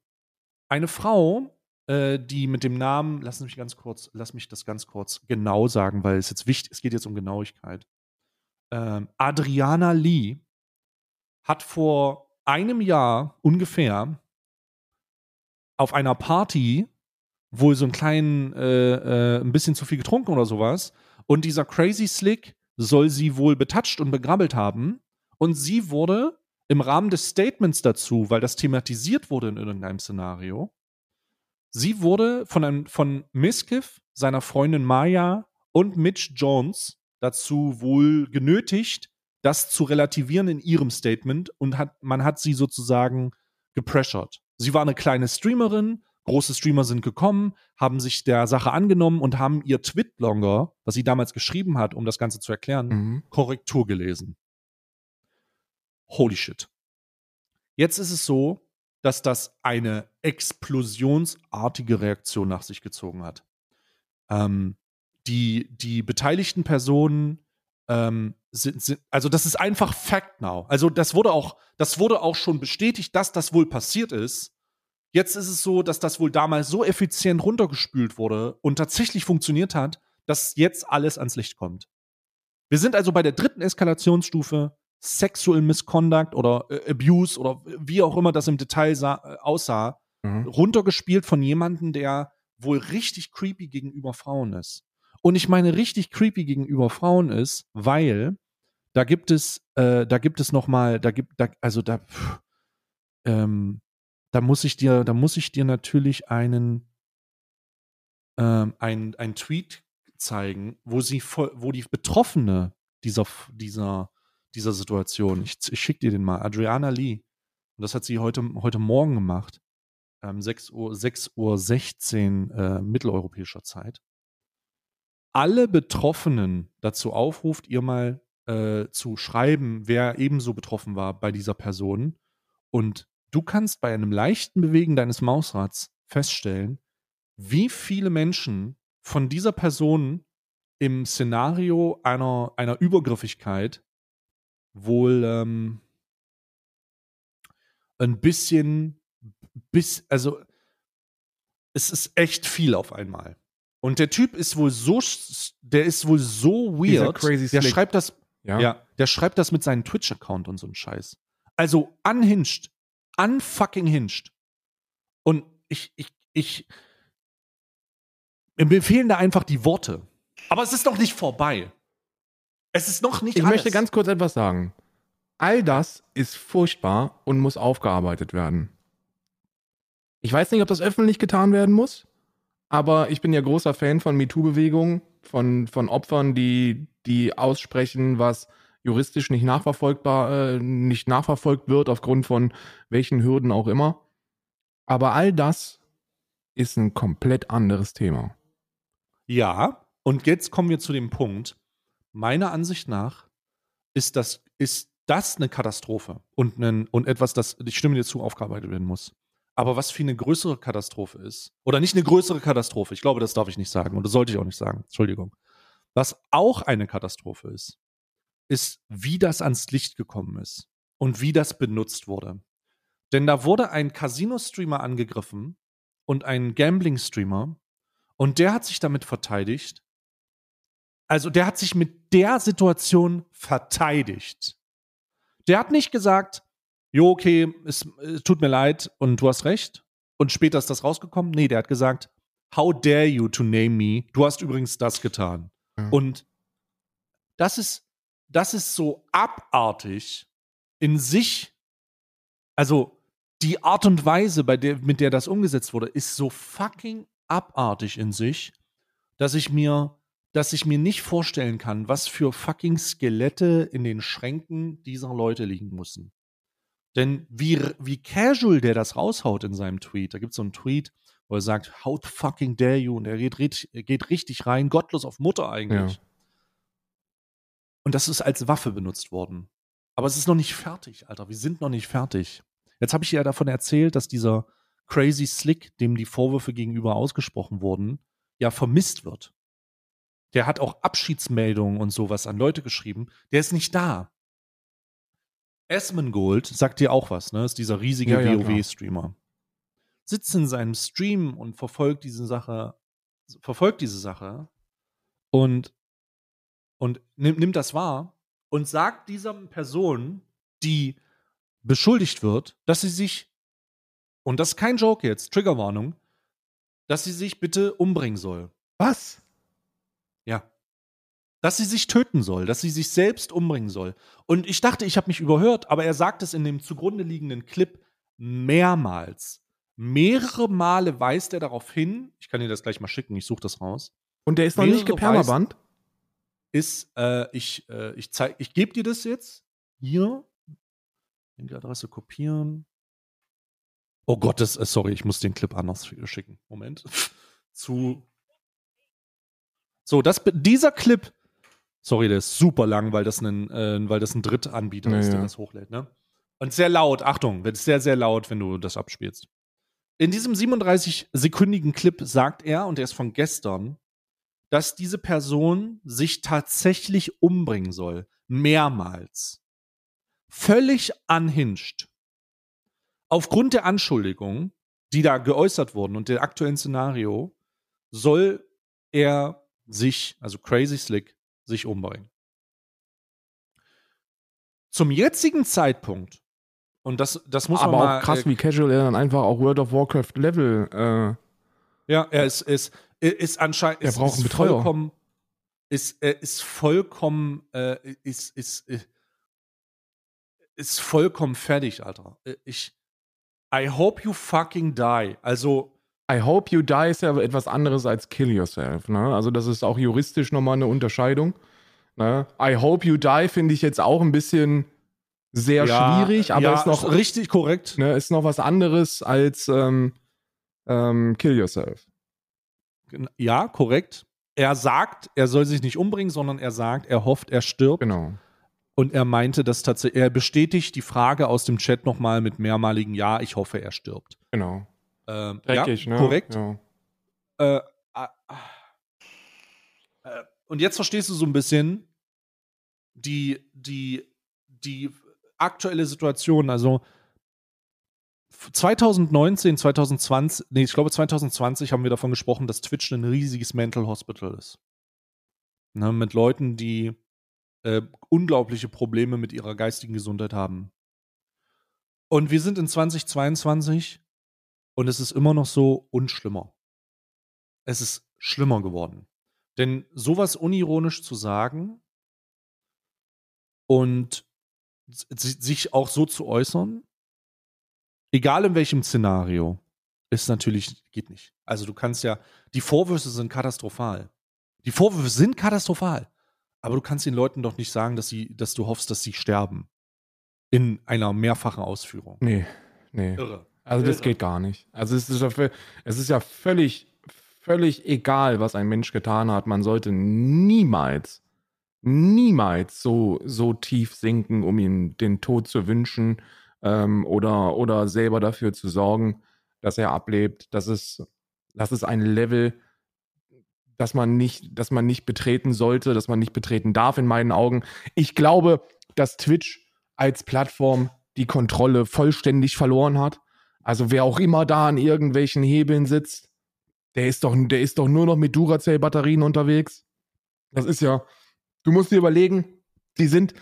eine Frau, äh, die mit dem Namen, lass mich ganz kurz, lass mich das ganz kurz genau sagen, weil es jetzt wichtig, es geht jetzt um Genauigkeit. Ähm, Adriana Lee hat vor einem Jahr ungefähr auf einer Party wohl so einen kleinen, äh, äh, ein bisschen zu viel getrunken oder sowas und dieser Crazy Slick soll sie wohl betatscht und begrabbelt haben. Und sie wurde im Rahmen des Statements dazu, weil das thematisiert wurde in irgendeinem Szenario, sie wurde von, einem, von Miskiff, seiner Freundin Maya und Mitch Jones dazu wohl genötigt, das zu relativieren in ihrem Statement und hat, man hat sie sozusagen gepressured. Sie war eine kleine Streamerin, große Streamer sind gekommen, haben sich der Sache angenommen und haben ihr Twitlonger, was sie damals geschrieben hat, um das Ganze zu erklären, mhm. Korrektur gelesen. Holy shit. Jetzt ist es so, dass das eine explosionsartige Reaktion nach sich gezogen hat. Ähm, die, die beteiligten Personen ähm, sind, sind, also das ist einfach Fact now. Also das wurde auch, das wurde auch schon bestätigt, dass das wohl passiert ist. Jetzt ist es so, dass das wohl damals so effizient runtergespült wurde und tatsächlich funktioniert hat, dass jetzt alles ans Licht kommt. Wir sind also bei der dritten Eskalationsstufe Sexual Misconduct oder äh, Abuse oder wie auch immer das im Detail sah, äh, aussah, mhm. runtergespielt von jemandem, der wohl richtig creepy gegenüber Frauen ist. Und ich meine richtig creepy gegenüber Frauen ist, weil da gibt es, äh, da gibt es noch mal, da gibt, da, also da, pff, ähm, da muss ich dir, da muss ich dir natürlich einen, ähm, ein, ein Tweet zeigen, wo sie, wo die Betroffene dieser, dieser, dieser Situation, ich, ich schicke dir den mal, Adriana Lee, und das hat sie heute, heute Morgen gemacht, ähm, 6 Uhr, 6 Uhr 16 äh, mitteleuropäischer Zeit, alle Betroffenen dazu aufruft, ihr mal äh, zu schreiben, wer ebenso betroffen war bei dieser Person und du kannst bei einem leichten Bewegen deines Mausrads feststellen, wie viele Menschen von dieser Person im Szenario einer, einer Übergriffigkeit wohl ähm, ein bisschen, bis, also es ist echt viel auf einmal. Und der Typ ist wohl so, der ist wohl so weird. der schreibt das, ja. ja, der schreibt das mit seinem Twitch-Account und so ein Scheiß. Also unhinged unfucking hinged. Und ich, ich, ich, mir fehlen da einfach die Worte. Aber es ist noch nicht vorbei. Es ist noch nicht Ich alles. möchte ganz kurz etwas sagen. All das ist furchtbar und muss aufgearbeitet werden. Ich weiß nicht, ob das öffentlich getan werden muss, aber ich bin ja großer Fan von MeToo-Bewegungen, von, von Opfern, die, die aussprechen, was juristisch nicht nachverfolgbar, äh, nicht nachverfolgt wird aufgrund von welchen Hürden auch immer. Aber all das ist ein komplett anderes Thema. Ja, und jetzt kommen wir zu dem Punkt. Meiner Ansicht nach ist das, ist das eine Katastrophe und, ein, und etwas, das, ich stimme dir zu, aufgearbeitet werden muss. Aber was für eine größere Katastrophe ist, oder nicht eine größere Katastrophe, ich glaube, das darf ich nicht sagen und das sollte ich auch nicht sagen, Entschuldigung. Was auch eine Katastrophe ist, ist, wie das ans Licht gekommen ist und wie das benutzt wurde. Denn da wurde ein Casino-Streamer angegriffen und ein Gambling-Streamer und der hat sich damit verteidigt. Also der hat sich mit der Situation verteidigt. Der hat nicht gesagt, jo, okay, es, es tut mir leid und du hast recht. Und später ist das rausgekommen. Nee, der hat gesagt, how dare you to name me? Du hast übrigens das getan. Ja. Und das ist, das ist so abartig in sich. Also die Art und Weise, bei der, mit der das umgesetzt wurde, ist so fucking abartig in sich, dass ich mir, dass ich mir nicht vorstellen kann, was für fucking Skelette in den Schränken dieser Leute liegen müssen. Denn wie, wie casual der das raushaut in seinem Tweet, da gibt es so einen Tweet, wo er sagt, how fucking dare you? Und er geht, geht richtig rein, gottlos auf Mutter eigentlich. Ja. Und das ist als Waffe benutzt worden. Aber es ist noch nicht fertig, Alter. Wir sind noch nicht fertig. Jetzt habe ich ja davon erzählt, dass dieser Crazy Slick, dem die Vorwürfe gegenüber ausgesprochen wurden, ja vermisst wird. Der hat auch Abschiedsmeldungen und sowas an Leute geschrieben. Der ist nicht da. Esmongold sagt dir auch was, ne? Ist dieser riesige ja, WoW-Streamer. Sitzt in seinem Stream und verfolgt diese Sache, verfolgt diese Sache und, und nimmt, nimmt das wahr und sagt dieser Person, die beschuldigt wird, dass sie sich, und das ist kein Joke jetzt, Triggerwarnung, dass sie sich bitte umbringen soll. Was? Ja dass sie sich töten soll, dass sie sich selbst umbringen soll. Und ich dachte, ich habe mich überhört, aber er sagt es in dem zugrunde liegenden Clip mehrmals. Mehrere Male weist er darauf hin, ich kann dir das gleich mal schicken, ich suche das raus. Und der ist noch nicht gepermaband? Ist, äh, ich, äh, ich zeig, ich gebe dir das jetzt. Hier. Die Adresse kopieren. Oh Gott, das, äh, sorry, ich muss den Clip anders schicken. Moment. Zu. So, das, dieser Clip Sorry, der ist super lang, weil das ein, äh, weil das ein Drittanbieter ja, ist, der ja. das hochlädt, ne? Und sehr laut, Achtung, wird sehr, sehr laut, wenn du das abspielst. In diesem 37-sekündigen Clip sagt er, und der ist von gestern, dass diese Person sich tatsächlich umbringen soll. Mehrmals. Völlig unhinged. Aufgrund der Anschuldigungen, die da geäußert wurden und der aktuellen Szenario, soll er sich, also Crazy Slick, sich umbringen. Zum jetzigen Zeitpunkt, und das, das muss Aber man mal. auch krass, äh, wie casual er dann einfach auch World of Warcraft Level. Äh, ja, er ist, ist, ist anscheinend. Er braucht einen Betreuer. Vollkommen, ist, er ist vollkommen, äh, ist, ist, ist, ist vollkommen fertig, Alter. Ich, I hope you fucking die. Also, I hope you die ist ja etwas anderes als kill yourself. Ne? Also das ist auch juristisch nochmal eine Unterscheidung. Ne? I hope you die finde ich jetzt auch ein bisschen sehr ja, schwierig, aber ja, ist noch richtig korrekt. Ne, ist noch was anderes als ähm, ähm, kill yourself. Ja, korrekt. Er sagt, er soll sich nicht umbringen, sondern er sagt, er hofft, er stirbt. Genau. Und er meinte, dass tatsächlich, er bestätigt die Frage aus dem Chat nochmal mit mehrmaligen Ja, ich hoffe, er stirbt. Genau. Ähm, Dreckig, ja, ne? Korrekt. Ja. Äh, äh, äh, und jetzt verstehst du so ein bisschen die, die, die aktuelle Situation. Also 2019, 2020, nee, ich glaube 2020 haben wir davon gesprochen, dass Twitch ein riesiges Mental Hospital ist. Ne, mit Leuten, die äh, unglaubliche Probleme mit ihrer geistigen Gesundheit haben. Und wir sind in 2022 und es ist immer noch so und schlimmer. Es ist schlimmer geworden. Denn sowas unironisch zu sagen und sich auch so zu äußern, egal in welchem Szenario, ist natürlich, geht nicht. Also du kannst ja, die Vorwürfe sind katastrophal. Die Vorwürfe sind katastrophal. Aber du kannst den Leuten doch nicht sagen, dass, sie, dass du hoffst, dass sie sterben. In einer mehrfachen Ausführung. Nee, nee. Irre. Also das Irre. geht gar nicht. Also es ist ja, es ist ja völlig, völlig egal, was ein Mensch getan hat. Man sollte niemals, niemals so, so tief sinken, um ihm den Tod zu wünschen ähm, oder, oder selber dafür zu sorgen, dass er ablebt. Das ist, das ist ein Level, das man nicht, das man nicht betreten sollte, das man nicht betreten darf in meinen Augen. Ich glaube, dass Twitch als Plattform die Kontrolle vollständig verloren hat. Also wer auch immer da an irgendwelchen Hebeln sitzt, der ist doch, der ist doch nur noch mit Duracell-Batterien unterwegs. Das ist ja, du musst dir überlegen, die sind,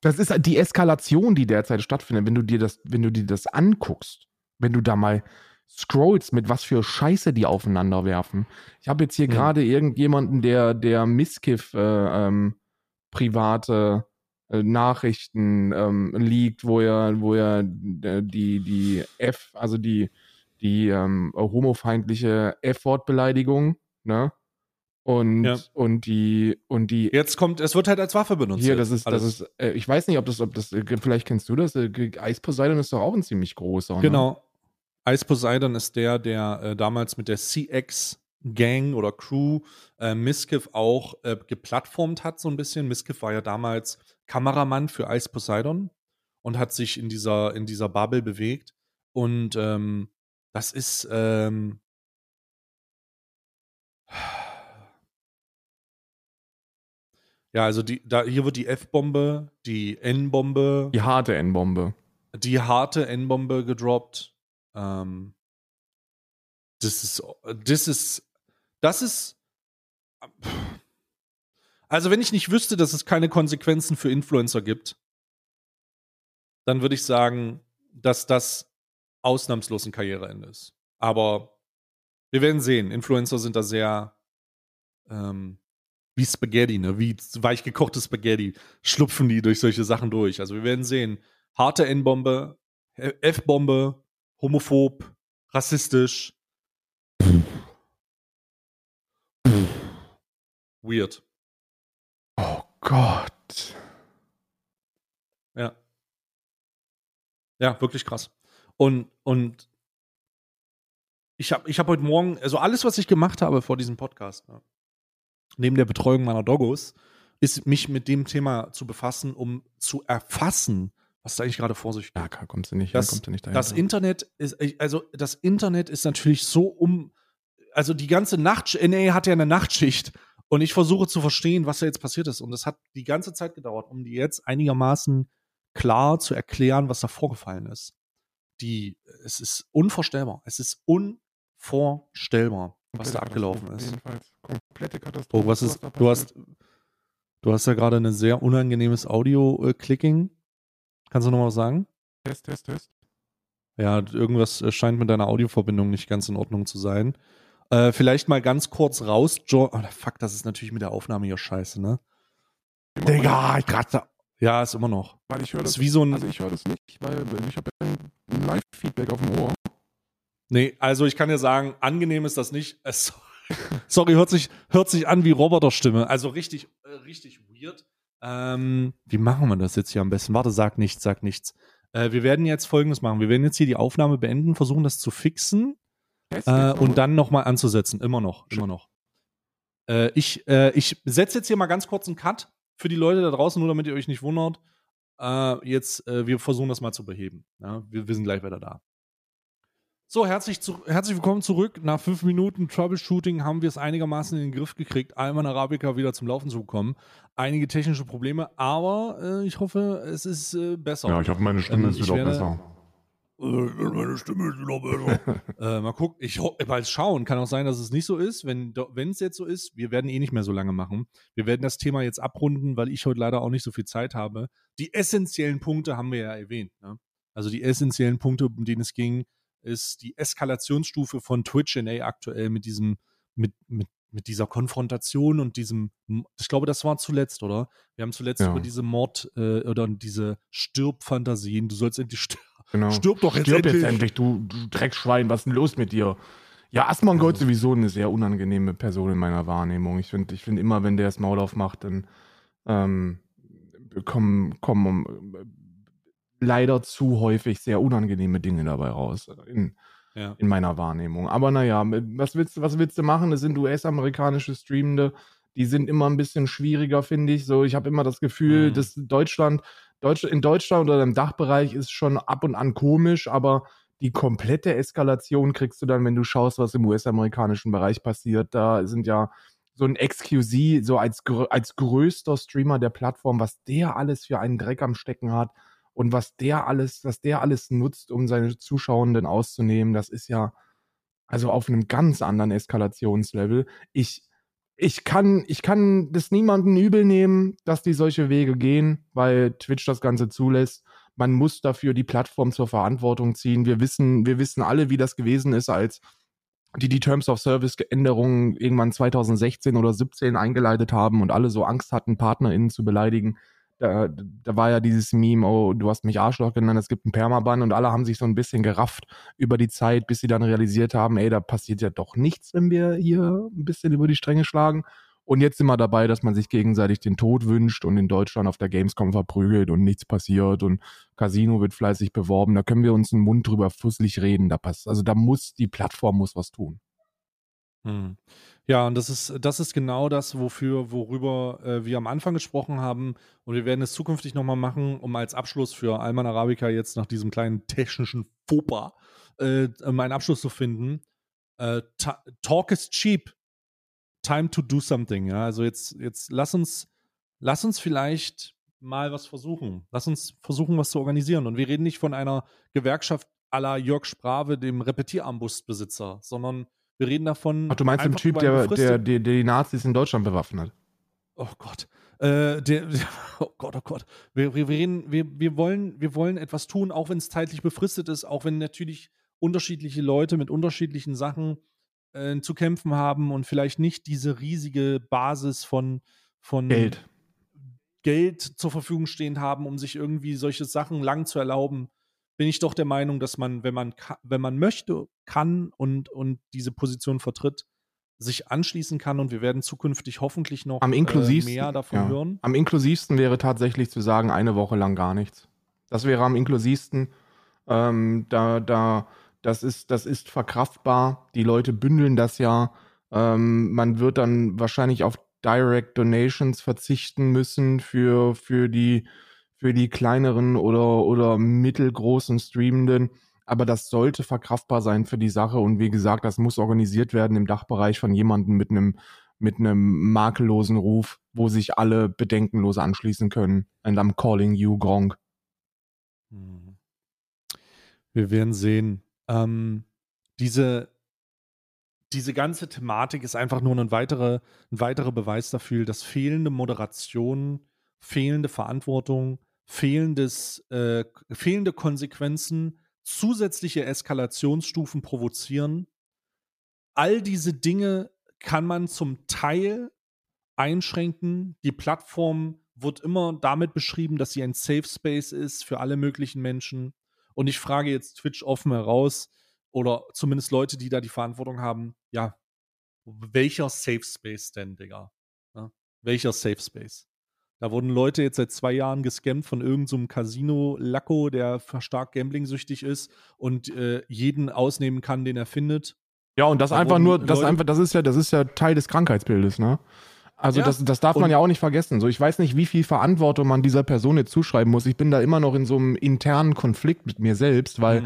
das ist die Eskalation, die derzeit stattfindet, wenn du dir das, wenn du dir das anguckst, wenn du da mal scrollst, mit was für Scheiße die aufeinander werfen. Ich habe jetzt hier Mhm. gerade irgendjemanden, der, der Misskiff äh, ähm, private äh, Nachrichten ähm, liegt, wo er, wo er äh, die, die F, also die, die ähm, homofeindliche F-Wort-Beleidigung, ne? Und, Ja. und die, und die Jetzt kommt, es wird halt als Waffe benutzt. hier, das ist, das Alles. ist, äh, ich weiß nicht, ob das, ob das, äh, vielleicht kennst du das, äh, Eis Poseidon ist doch auch ein ziemlich großer. Ne? Genau. Ice Poseidon ist der, der äh, damals mit der CX Gang oder Crew äh, Miskiff auch äh, geplattformt hat, so ein bisschen. Miskiff war ja damals Kameramann für Ice Poseidon und hat sich in dieser, in dieser Bubble bewegt. Und ähm, das ist ähm, ja, also die, da, hier wird die F-Bombe, die N-Bombe, Die harte N-Bombe. die harte N-Bombe gedroppt. Ähm, das ist, das ist, das ist. Also, wenn ich nicht wüsste, dass es keine Konsequenzen für Influencer gibt, dann würde ich sagen, dass das ausnahmslos ein Karriereende ist. Aber wir werden sehen. Influencer sind da sehr ähm, wie Spaghetti, ne? Wie weich gekochtes Spaghetti schlupfen die durch solche Sachen durch. Also wir werden sehen. Harte N-Bombe, F-Bombe, homophob, rassistisch. Weird. Oh Gott. Ja. Ja, wirklich krass. Und, und ich habe ich hab heute Morgen, also alles, was ich gemacht habe vor diesem Podcast, ne, neben der Betreuung meiner Doggos, ist mich mit dem Thema zu befassen, um zu erfassen, was da eigentlich gerade vor sich geht. Ja, klar, kommst du nicht, Das- kommst du nicht dahinter. Das Internet ist, also das Internet ist natürlich so um, also die ganze Nacht, NA hat ja eine Nachtschicht und ich versuche zu verstehen, was da jetzt passiert ist. Und es hat die ganze Zeit gedauert, um die jetzt einigermaßen klar zu erklären, was da vorgefallen ist. Die, es ist unvorstellbar. Es ist unvorstellbar, was da abgelaufen ist. Jedenfalls komplette Katastrophe. Oh, was ist, da du hast, du hast ja gerade ein sehr unangenehmes Audio-Clicking. Kannst du noch mal was sagen? Test, Test, Test. Ja, irgendwas äh, scheint mit deiner Audioverbindung nicht ganz in Ordnung zu sein. Äh, vielleicht mal ganz kurz raus, jo oh, fuck, das ist natürlich mit der Aufnahme hier scheiße, ne? Digga, ich kratze. Ja, ist immer noch. Weil ich höre Das das, wie so ein. also ich höre das nicht, weil ich habe ein Live-Feedback auf dem Ohr. Nee, also ich kann dir sagen, angenehm ist das nicht. Äh, so- sorry, hört sich, hört sich an wie Roboterstimme. Also richtig, äh, richtig weird. Ähm, wie machen wir das jetzt hier am besten? Warte, sag nichts, sag nichts. Äh, wir werden jetzt folgendes machen. Wir werden jetzt hier die Aufnahme beenden, versuchen das zu fixen. Äh, und dann nochmal anzusetzen. Immer noch, immer noch. Äh, ich äh, ich setze jetzt hier mal ganz kurz einen Cut für die Leute da draußen, nur damit ihr euch nicht wundert. Äh, jetzt, wir versuchen das mal zu beheben. Ja? Wir, wir sind gleich wieder da. So, herzlich, zu, herzlich willkommen zurück. Nach fünf Minuten Troubleshooting haben wir es einigermaßen in den Griff gekriegt, Alman Arabica wieder zum Laufen zu bekommen. Einige technische Probleme, aber äh, ich hoffe, es ist äh, besser. Ja, ich hoffe, meine Stimme Ähm, ist wieder werde- besser. Äh, meine Stimme ist wieder besser. äh, mal gucken. Ich mal schauen. Kann auch sein, dass es nicht so ist. Wenn es jetzt so ist, wir werden eh nicht mehr so lange machen. Wir werden das Thema jetzt abrunden, weil ich heute leider auch nicht so viel Zeit habe. Die essentiellen Punkte haben wir ja erwähnt. Ne? Also die essentiellen Punkte, um denen es ging, ist die Eskalationsstufe von Twitch NA aktuell mit diesem, mit, mit, mit dieser Konfrontation und diesem, ich glaube, das war zuletzt, oder? Wir haben zuletzt Ja. über diese Mord äh, oder diese Stirbfantasien, du sollst endlich sterben. Genau. Stirb doch jetzt Stirb endlich. jetzt endlich, du, du Dreckschwein, was ist denn los mit dir? Ja, Asmongold ist sowieso eine sehr unangenehme Person in meiner Wahrnehmung. Ich finde ich find immer, wenn der das Maul aufmacht, dann ähm, kommen, kommen leider zu häufig sehr unangenehme Dinge dabei raus. In, ja. in meiner Wahrnehmung. Aber naja, was willst, du, was willst du machen? Es sind US-amerikanische Streamende, die sind immer ein bisschen schwieriger, finde ich. So, ich habe immer das Gefühl, mhm. dass Deutschland, Deutsch, in Deutschland oder im Dachbereich ist schon ab und an komisch, aber die komplette Eskalation kriegst du dann, wenn du schaust, was im US-amerikanischen Bereich passiert. Da sind ja so ein XQC, so als, als größter Streamer der Plattform, was der alles für einen Dreck am Stecken hat und was der alles, was der alles nutzt, um seine Zuschauenden auszunehmen, das ist ja also auf einem ganz anderen Eskalationslevel. Ich, ich kann, ich kann das niemanden übel nehmen, dass die solche Wege gehen, weil Twitch das Ganze zulässt. Man muss dafür die Plattform zur Verantwortung ziehen. Wir wissen, wir wissen alle, wie das gewesen ist, als die die Terms of Service Änderungen irgendwann 2016 oder 17 eingeleitet haben und alle so Angst hatten, PartnerInnen zu beleidigen da, da war ja dieses Meme, oh, du hast mich Arschloch genannt, es gibt einen Permaban und alle haben sich so ein bisschen gerafft über die Zeit, bis sie dann realisiert haben, ey, da passiert ja doch nichts, wenn wir hier ein bisschen über die Stränge schlagen. Und jetzt sind wir dabei, dass man sich gegenseitig den Tod wünscht und in Deutschland auf der Gamescom verprügelt und nichts passiert und Casino wird fleißig beworben. Da können wir uns einen Mund drüber fusselig reden. Da passt, also da muss die Plattform muss was tun. Hm. Ja, und das ist, das ist genau das, wofür, worüber äh, wir am Anfang gesprochen haben. Und wir werden es zukünftig nochmal machen, um als Abschluss für Alman Arabica jetzt nach diesem kleinen technischen Fauxpas äh, einen Abschluss zu finden. Äh, talk is cheap. Time to do something. Ja, also jetzt, jetzt lass uns, lass uns vielleicht mal was versuchen. Lass uns versuchen, was zu organisieren. Und wir reden nicht von einer Gewerkschaft à la Jörg Sprave, dem Repetierarmbustbesitzer, sondern wir reden davon. Ach, du meinst den Typ, der, der, der, die Nazis in Deutschland bewaffnet? Oh Gott. Äh, der, oh Gott, oh Gott. Wir, wir, reden, wir, wir, wollen, wir wollen etwas tun, auch wenn es zeitlich befristet ist, auch wenn natürlich unterschiedliche Leute mit unterschiedlichen Sachen äh, zu kämpfen haben und vielleicht nicht diese riesige Basis von, von Geld. Geld zur Verfügung stehen haben, um sich irgendwie solche Sachen lang zu erlauben bin ich doch der Meinung, dass man, wenn man, wenn man möchte, kann und, und diese Position vertritt, sich anschließen kann und wir werden zukünftig hoffentlich noch am inklusivsten, äh, mehr davon ja. hören. Am inklusivsten wäre tatsächlich zu sagen, eine Woche lang gar nichts. Das wäre am inklusivsten. Ähm, da, da, das ist, das ist verkraftbar. Die Leute bündeln das ja. Ähm, man wird dann wahrscheinlich auf Direct Donations verzichten müssen für, für die für die kleineren oder, oder mittelgroßen Streamenden. Aber das sollte verkraftbar sein für die Sache. Und wie gesagt, das muss organisiert werden im Dachbereich von jemandem mit einem, mit einem makellosen Ruf, wo sich alle bedenkenlos anschließen können. And I'm calling you, Gronk. Hm. Wir werden sehen. Ähm, diese, diese ganze Thematik ist einfach nur ein weiterer, ein weiterer Beweis dafür, dass fehlende Moderation, fehlende Verantwortung, fehlendes, äh, fehlende Konsequenzen, zusätzliche Eskalationsstufen provozieren. All diese Dinge kann man zum Teil einschränken. Die Plattform wird immer damit beschrieben, dass sie ein Safe Space ist für alle möglichen Menschen. Und ich frage jetzt Twitch offen heraus oder zumindest Leute, die da die Verantwortung haben, ja, welcher Safe Space denn, Digga? Ja, welcher Safe Space? Da wurden Leute jetzt seit zwei Jahren gescammt von irgendeinem so Casino-Lacko, der stark gambling-süchtig ist und äh, jeden ausnehmen kann, den er findet. Ja, und das da einfach nur, das einfach, das ist ja, das ist ja Teil des Krankheitsbildes, ne? Also ja. das, das darf man ja auch nicht vergessen. So, ich weiß nicht, wie viel Verantwortung man dieser Person jetzt zuschreiben muss. Ich bin da immer noch in so einem internen Konflikt mit mir selbst, weil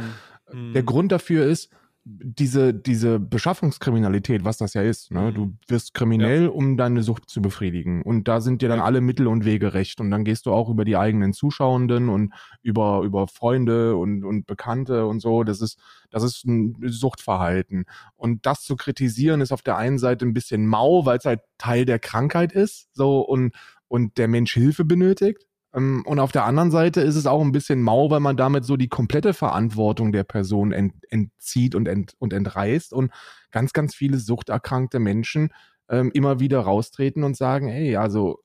mm. der Grund dafür ist, diese, diese Beschaffungskriminalität, was das ja ist, ne? du mhm. wirst kriminell, ja. um deine Sucht zu befriedigen. Und da sind dir dann ja. alle Mittel und Wege recht. Und dann gehst du auch über die eigenen Zuschauenden und über, über Freunde und, und Bekannte und so. Das ist, das ist ein Suchtverhalten. Und das zu kritisieren ist auf der einen Seite ein bisschen mau, weil es halt Teil der Krankheit ist, so und, und der Mensch Hilfe benötigt. Ähm, und auf der anderen Seite ist es auch ein bisschen mau, weil man damit so die komplette Verantwortung der Person ent, entzieht und, ent, und entreißt und ganz, ganz viele suchterkrankte Menschen ähm, immer wieder raustreten und sagen, hey, also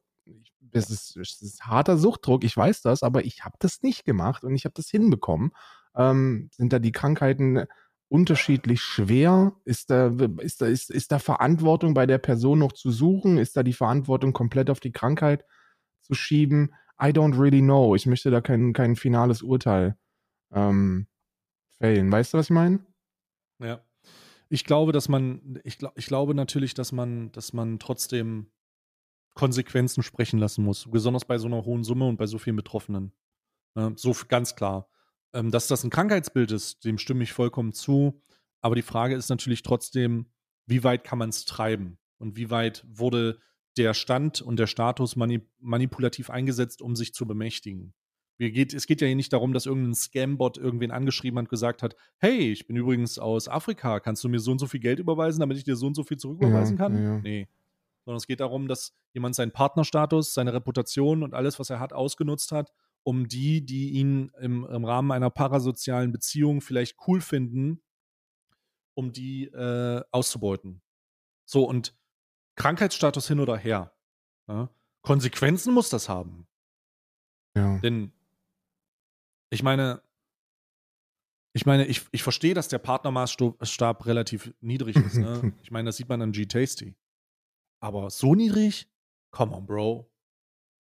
das ist, das ist harter Suchtdruck, ich weiß das, aber ich habe das nicht gemacht und ich habe das hinbekommen. Ähm, sind da die Krankheiten unterschiedlich schwer? Ist da, ist, da, ist, ist da Verantwortung bei der Person noch zu suchen? Ist da die Verantwortung komplett auf die Krankheit zu schieben. I don't really know. Ich möchte da kein, kein finales Urteil ähm, fällen. Weißt du, was ich meine? Ja. Ich glaube, dass man, ich, glaub, ich glaube natürlich, dass man, dass man trotzdem Konsequenzen sprechen lassen muss, besonders bei so einer hohen Summe und bei so vielen Betroffenen. Ja, so ganz klar. Ähm, dass das ein Krankheitsbild ist, dem stimme ich vollkommen zu. Aber die Frage ist natürlich trotzdem, wie weit kann man es treiben? Und wie weit wurde der Stand und der Status manip manipulativ eingesetzt, um sich zu bemächtigen? Geht, es geht ja hier nicht darum, dass irgendein Scambot irgendwen angeschrieben hat und gesagt hat, hey, ich bin übrigens aus Afrika, kannst du mir so und so viel Geld überweisen, damit ich dir so und so viel zurücküberweisen ja, kann? Ja. Nee. Sondern es geht darum, dass jemand seinen Partnerstatus, seine Reputation und alles, was er hat, ausgenutzt hat, um die, die ihn im, im Rahmen einer parasozialen Beziehung vielleicht cool finden, um die äh, auszubeuten. So, und Krankheitsstatus hin oder her. Ja? Konsequenzen muss das haben. Ja. Denn ich meine, ich meine, ich, ich verstehe, dass der Partnermaßstab relativ niedrig ist. Ne? ich meine, das sieht man an G-Tasty. Aber so niedrig? Come on, Bro.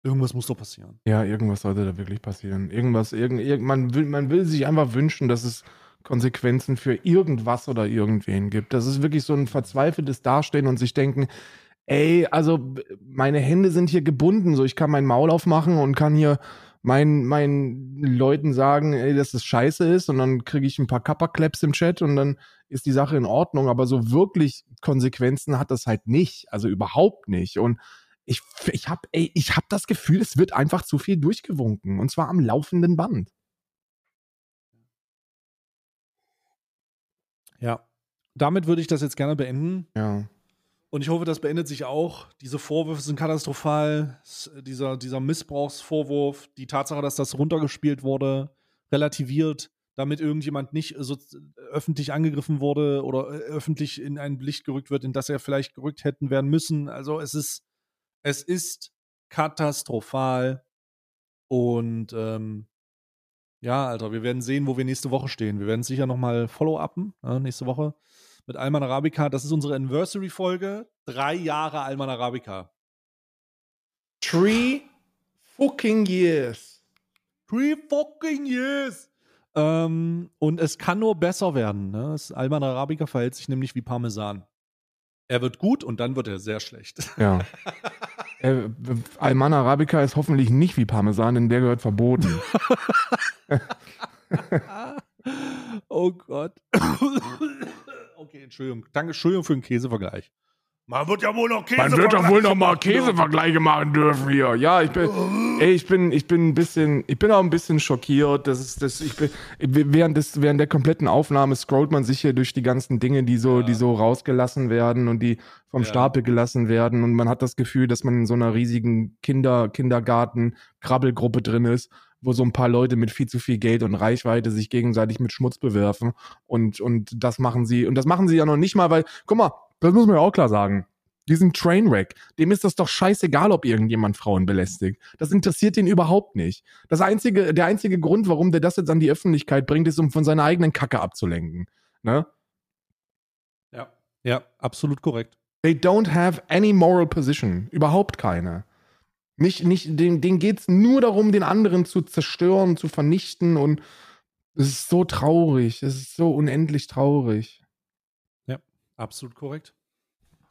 Irgendwas muss doch passieren. Ja, irgendwas sollte da wirklich passieren. Irgendwas, irgend, irgend, man, will, man will sich einfach wünschen, dass es Konsequenzen für irgendwas oder irgendwen gibt. Das ist wirklich so ein verzweifeltes Dastehen und sich denken, ey, also meine Hände sind hier gebunden, so ich kann mein Maul aufmachen und kann hier meinen meinen Leuten sagen, ey, dass das scheiße ist und dann kriege ich ein paar Kappa-Claps im Chat und dann ist die Sache in Ordnung, aber so wirklich Konsequenzen hat das halt nicht, also überhaupt nicht und ich, ich habe ich hab das Gefühl, es wird einfach zu viel durchgewunken. Und zwar am laufenden Band. Ja. Damit würde ich das jetzt gerne beenden. Ja. Und ich hoffe, das beendet sich auch. Diese Vorwürfe sind katastrophal. Dieser, dieser Missbrauchsvorwurf, die Tatsache, dass das runtergespielt wurde, relativiert, damit irgendjemand nicht so öffentlich angegriffen wurde oder äh, öffentlich in ein Licht gerückt wird, in das er vielleicht gerückt hätten werden müssen. Also es ist es ist katastrophal. Und ähm, ja, Alter, wir werden sehen, wo wir nächste Woche stehen. Wir werden sicher nochmal Follow-upen ja, nächste Woche mit Alman Arabica. Das ist unsere Anniversary-Folge. Drei Jahre Alman Arabica. Three fucking years. Three fucking years. Ähm, und es kann nur besser werden. Ne? Das Alman Arabica verhält sich nämlich wie Parmesan. Er wird gut und dann wird er sehr schlecht. Ja. äh, Alman Arabica ist hoffentlich nicht wie Parmesan, denn der gehört verboten. oh Gott. okay, Entschuldigung. Danke, Entschuldigung für den Käsevergleich. Man wird ja wohl noch Käse Man wird doch wohl noch mal Käsevergleiche machen dürfen hier. Ja, ich bin, ey, ich bin, ich bin ein bisschen, ich bin auch ein bisschen schockiert. Das ist, das, ich bin, während des, während der kompletten Aufnahme scrollt man sich hier durch die ganzen Dinge, die so, ja. die so rausgelassen werden und die vom ja. Stapel gelassen werden und man hat das Gefühl, dass man in so einer riesigen Kinder, Kindergarten, Krabbelgruppe drin ist wo so ein paar Leute mit viel zu viel Geld und Reichweite sich gegenseitig mit Schmutz bewerfen und und das machen sie und das machen sie ja noch nicht mal, weil guck mal, das muss man ja auch klar sagen. Diesen Trainwreck, dem ist das doch scheißegal, ob irgendjemand Frauen belästigt. Das interessiert ihn überhaupt nicht. Das einzige, der einzige Grund, warum der das jetzt an die Öffentlichkeit bringt, ist, um von seiner eigenen Kacke abzulenken. Ne? Ja, ja, absolut korrekt. They don't have any moral position. Überhaupt keine. Nicht, nicht, denen, denen geht es nur darum, den anderen zu zerstören, zu vernichten und es ist so traurig. Es ist so unendlich traurig. Absolut korrekt.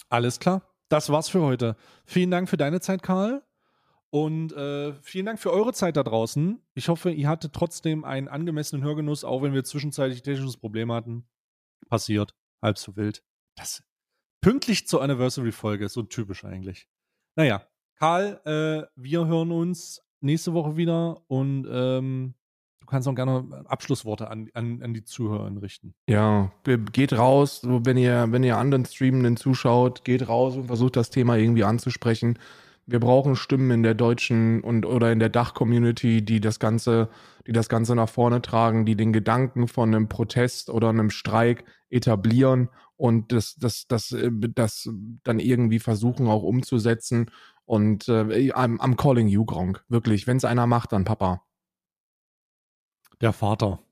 Alles klar. Das war's für heute. Vielen Dank für deine Zeit, Karl. Und äh, vielen Dank für eure Zeit da draußen. Ich hoffe, ihr hattet trotzdem einen angemessenen Hörgenuss, auch wenn wir zwischenzeitlich technisches Problem hatten. Passiert. Halb so wild. Das pünktlich zur Anniversary-Folge. So typisch eigentlich. Naja, Karl, äh, wir hören uns nächste Woche wieder und ähm, Du kannst auch gerne Abschlussworte an, an, an die Zuhörer richten. Ja, geht raus, wenn ihr, wenn ihr anderen Streamenden zuschaut, geht raus und versucht das Thema irgendwie anzusprechen. Wir brauchen Stimmen in der deutschen und oder in der Dach-Community, die das Ganze, die das Ganze nach vorne tragen, die den Gedanken von einem Protest oder einem Streik etablieren und das, das, das, äh, das dann irgendwie versuchen auch umzusetzen. Und äh, I'm, I'm calling you, Gronk. Wirklich, wenn es einer macht, dann Papa. Der Vater.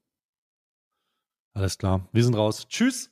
Alles klar. Wir sind raus. Tschüss.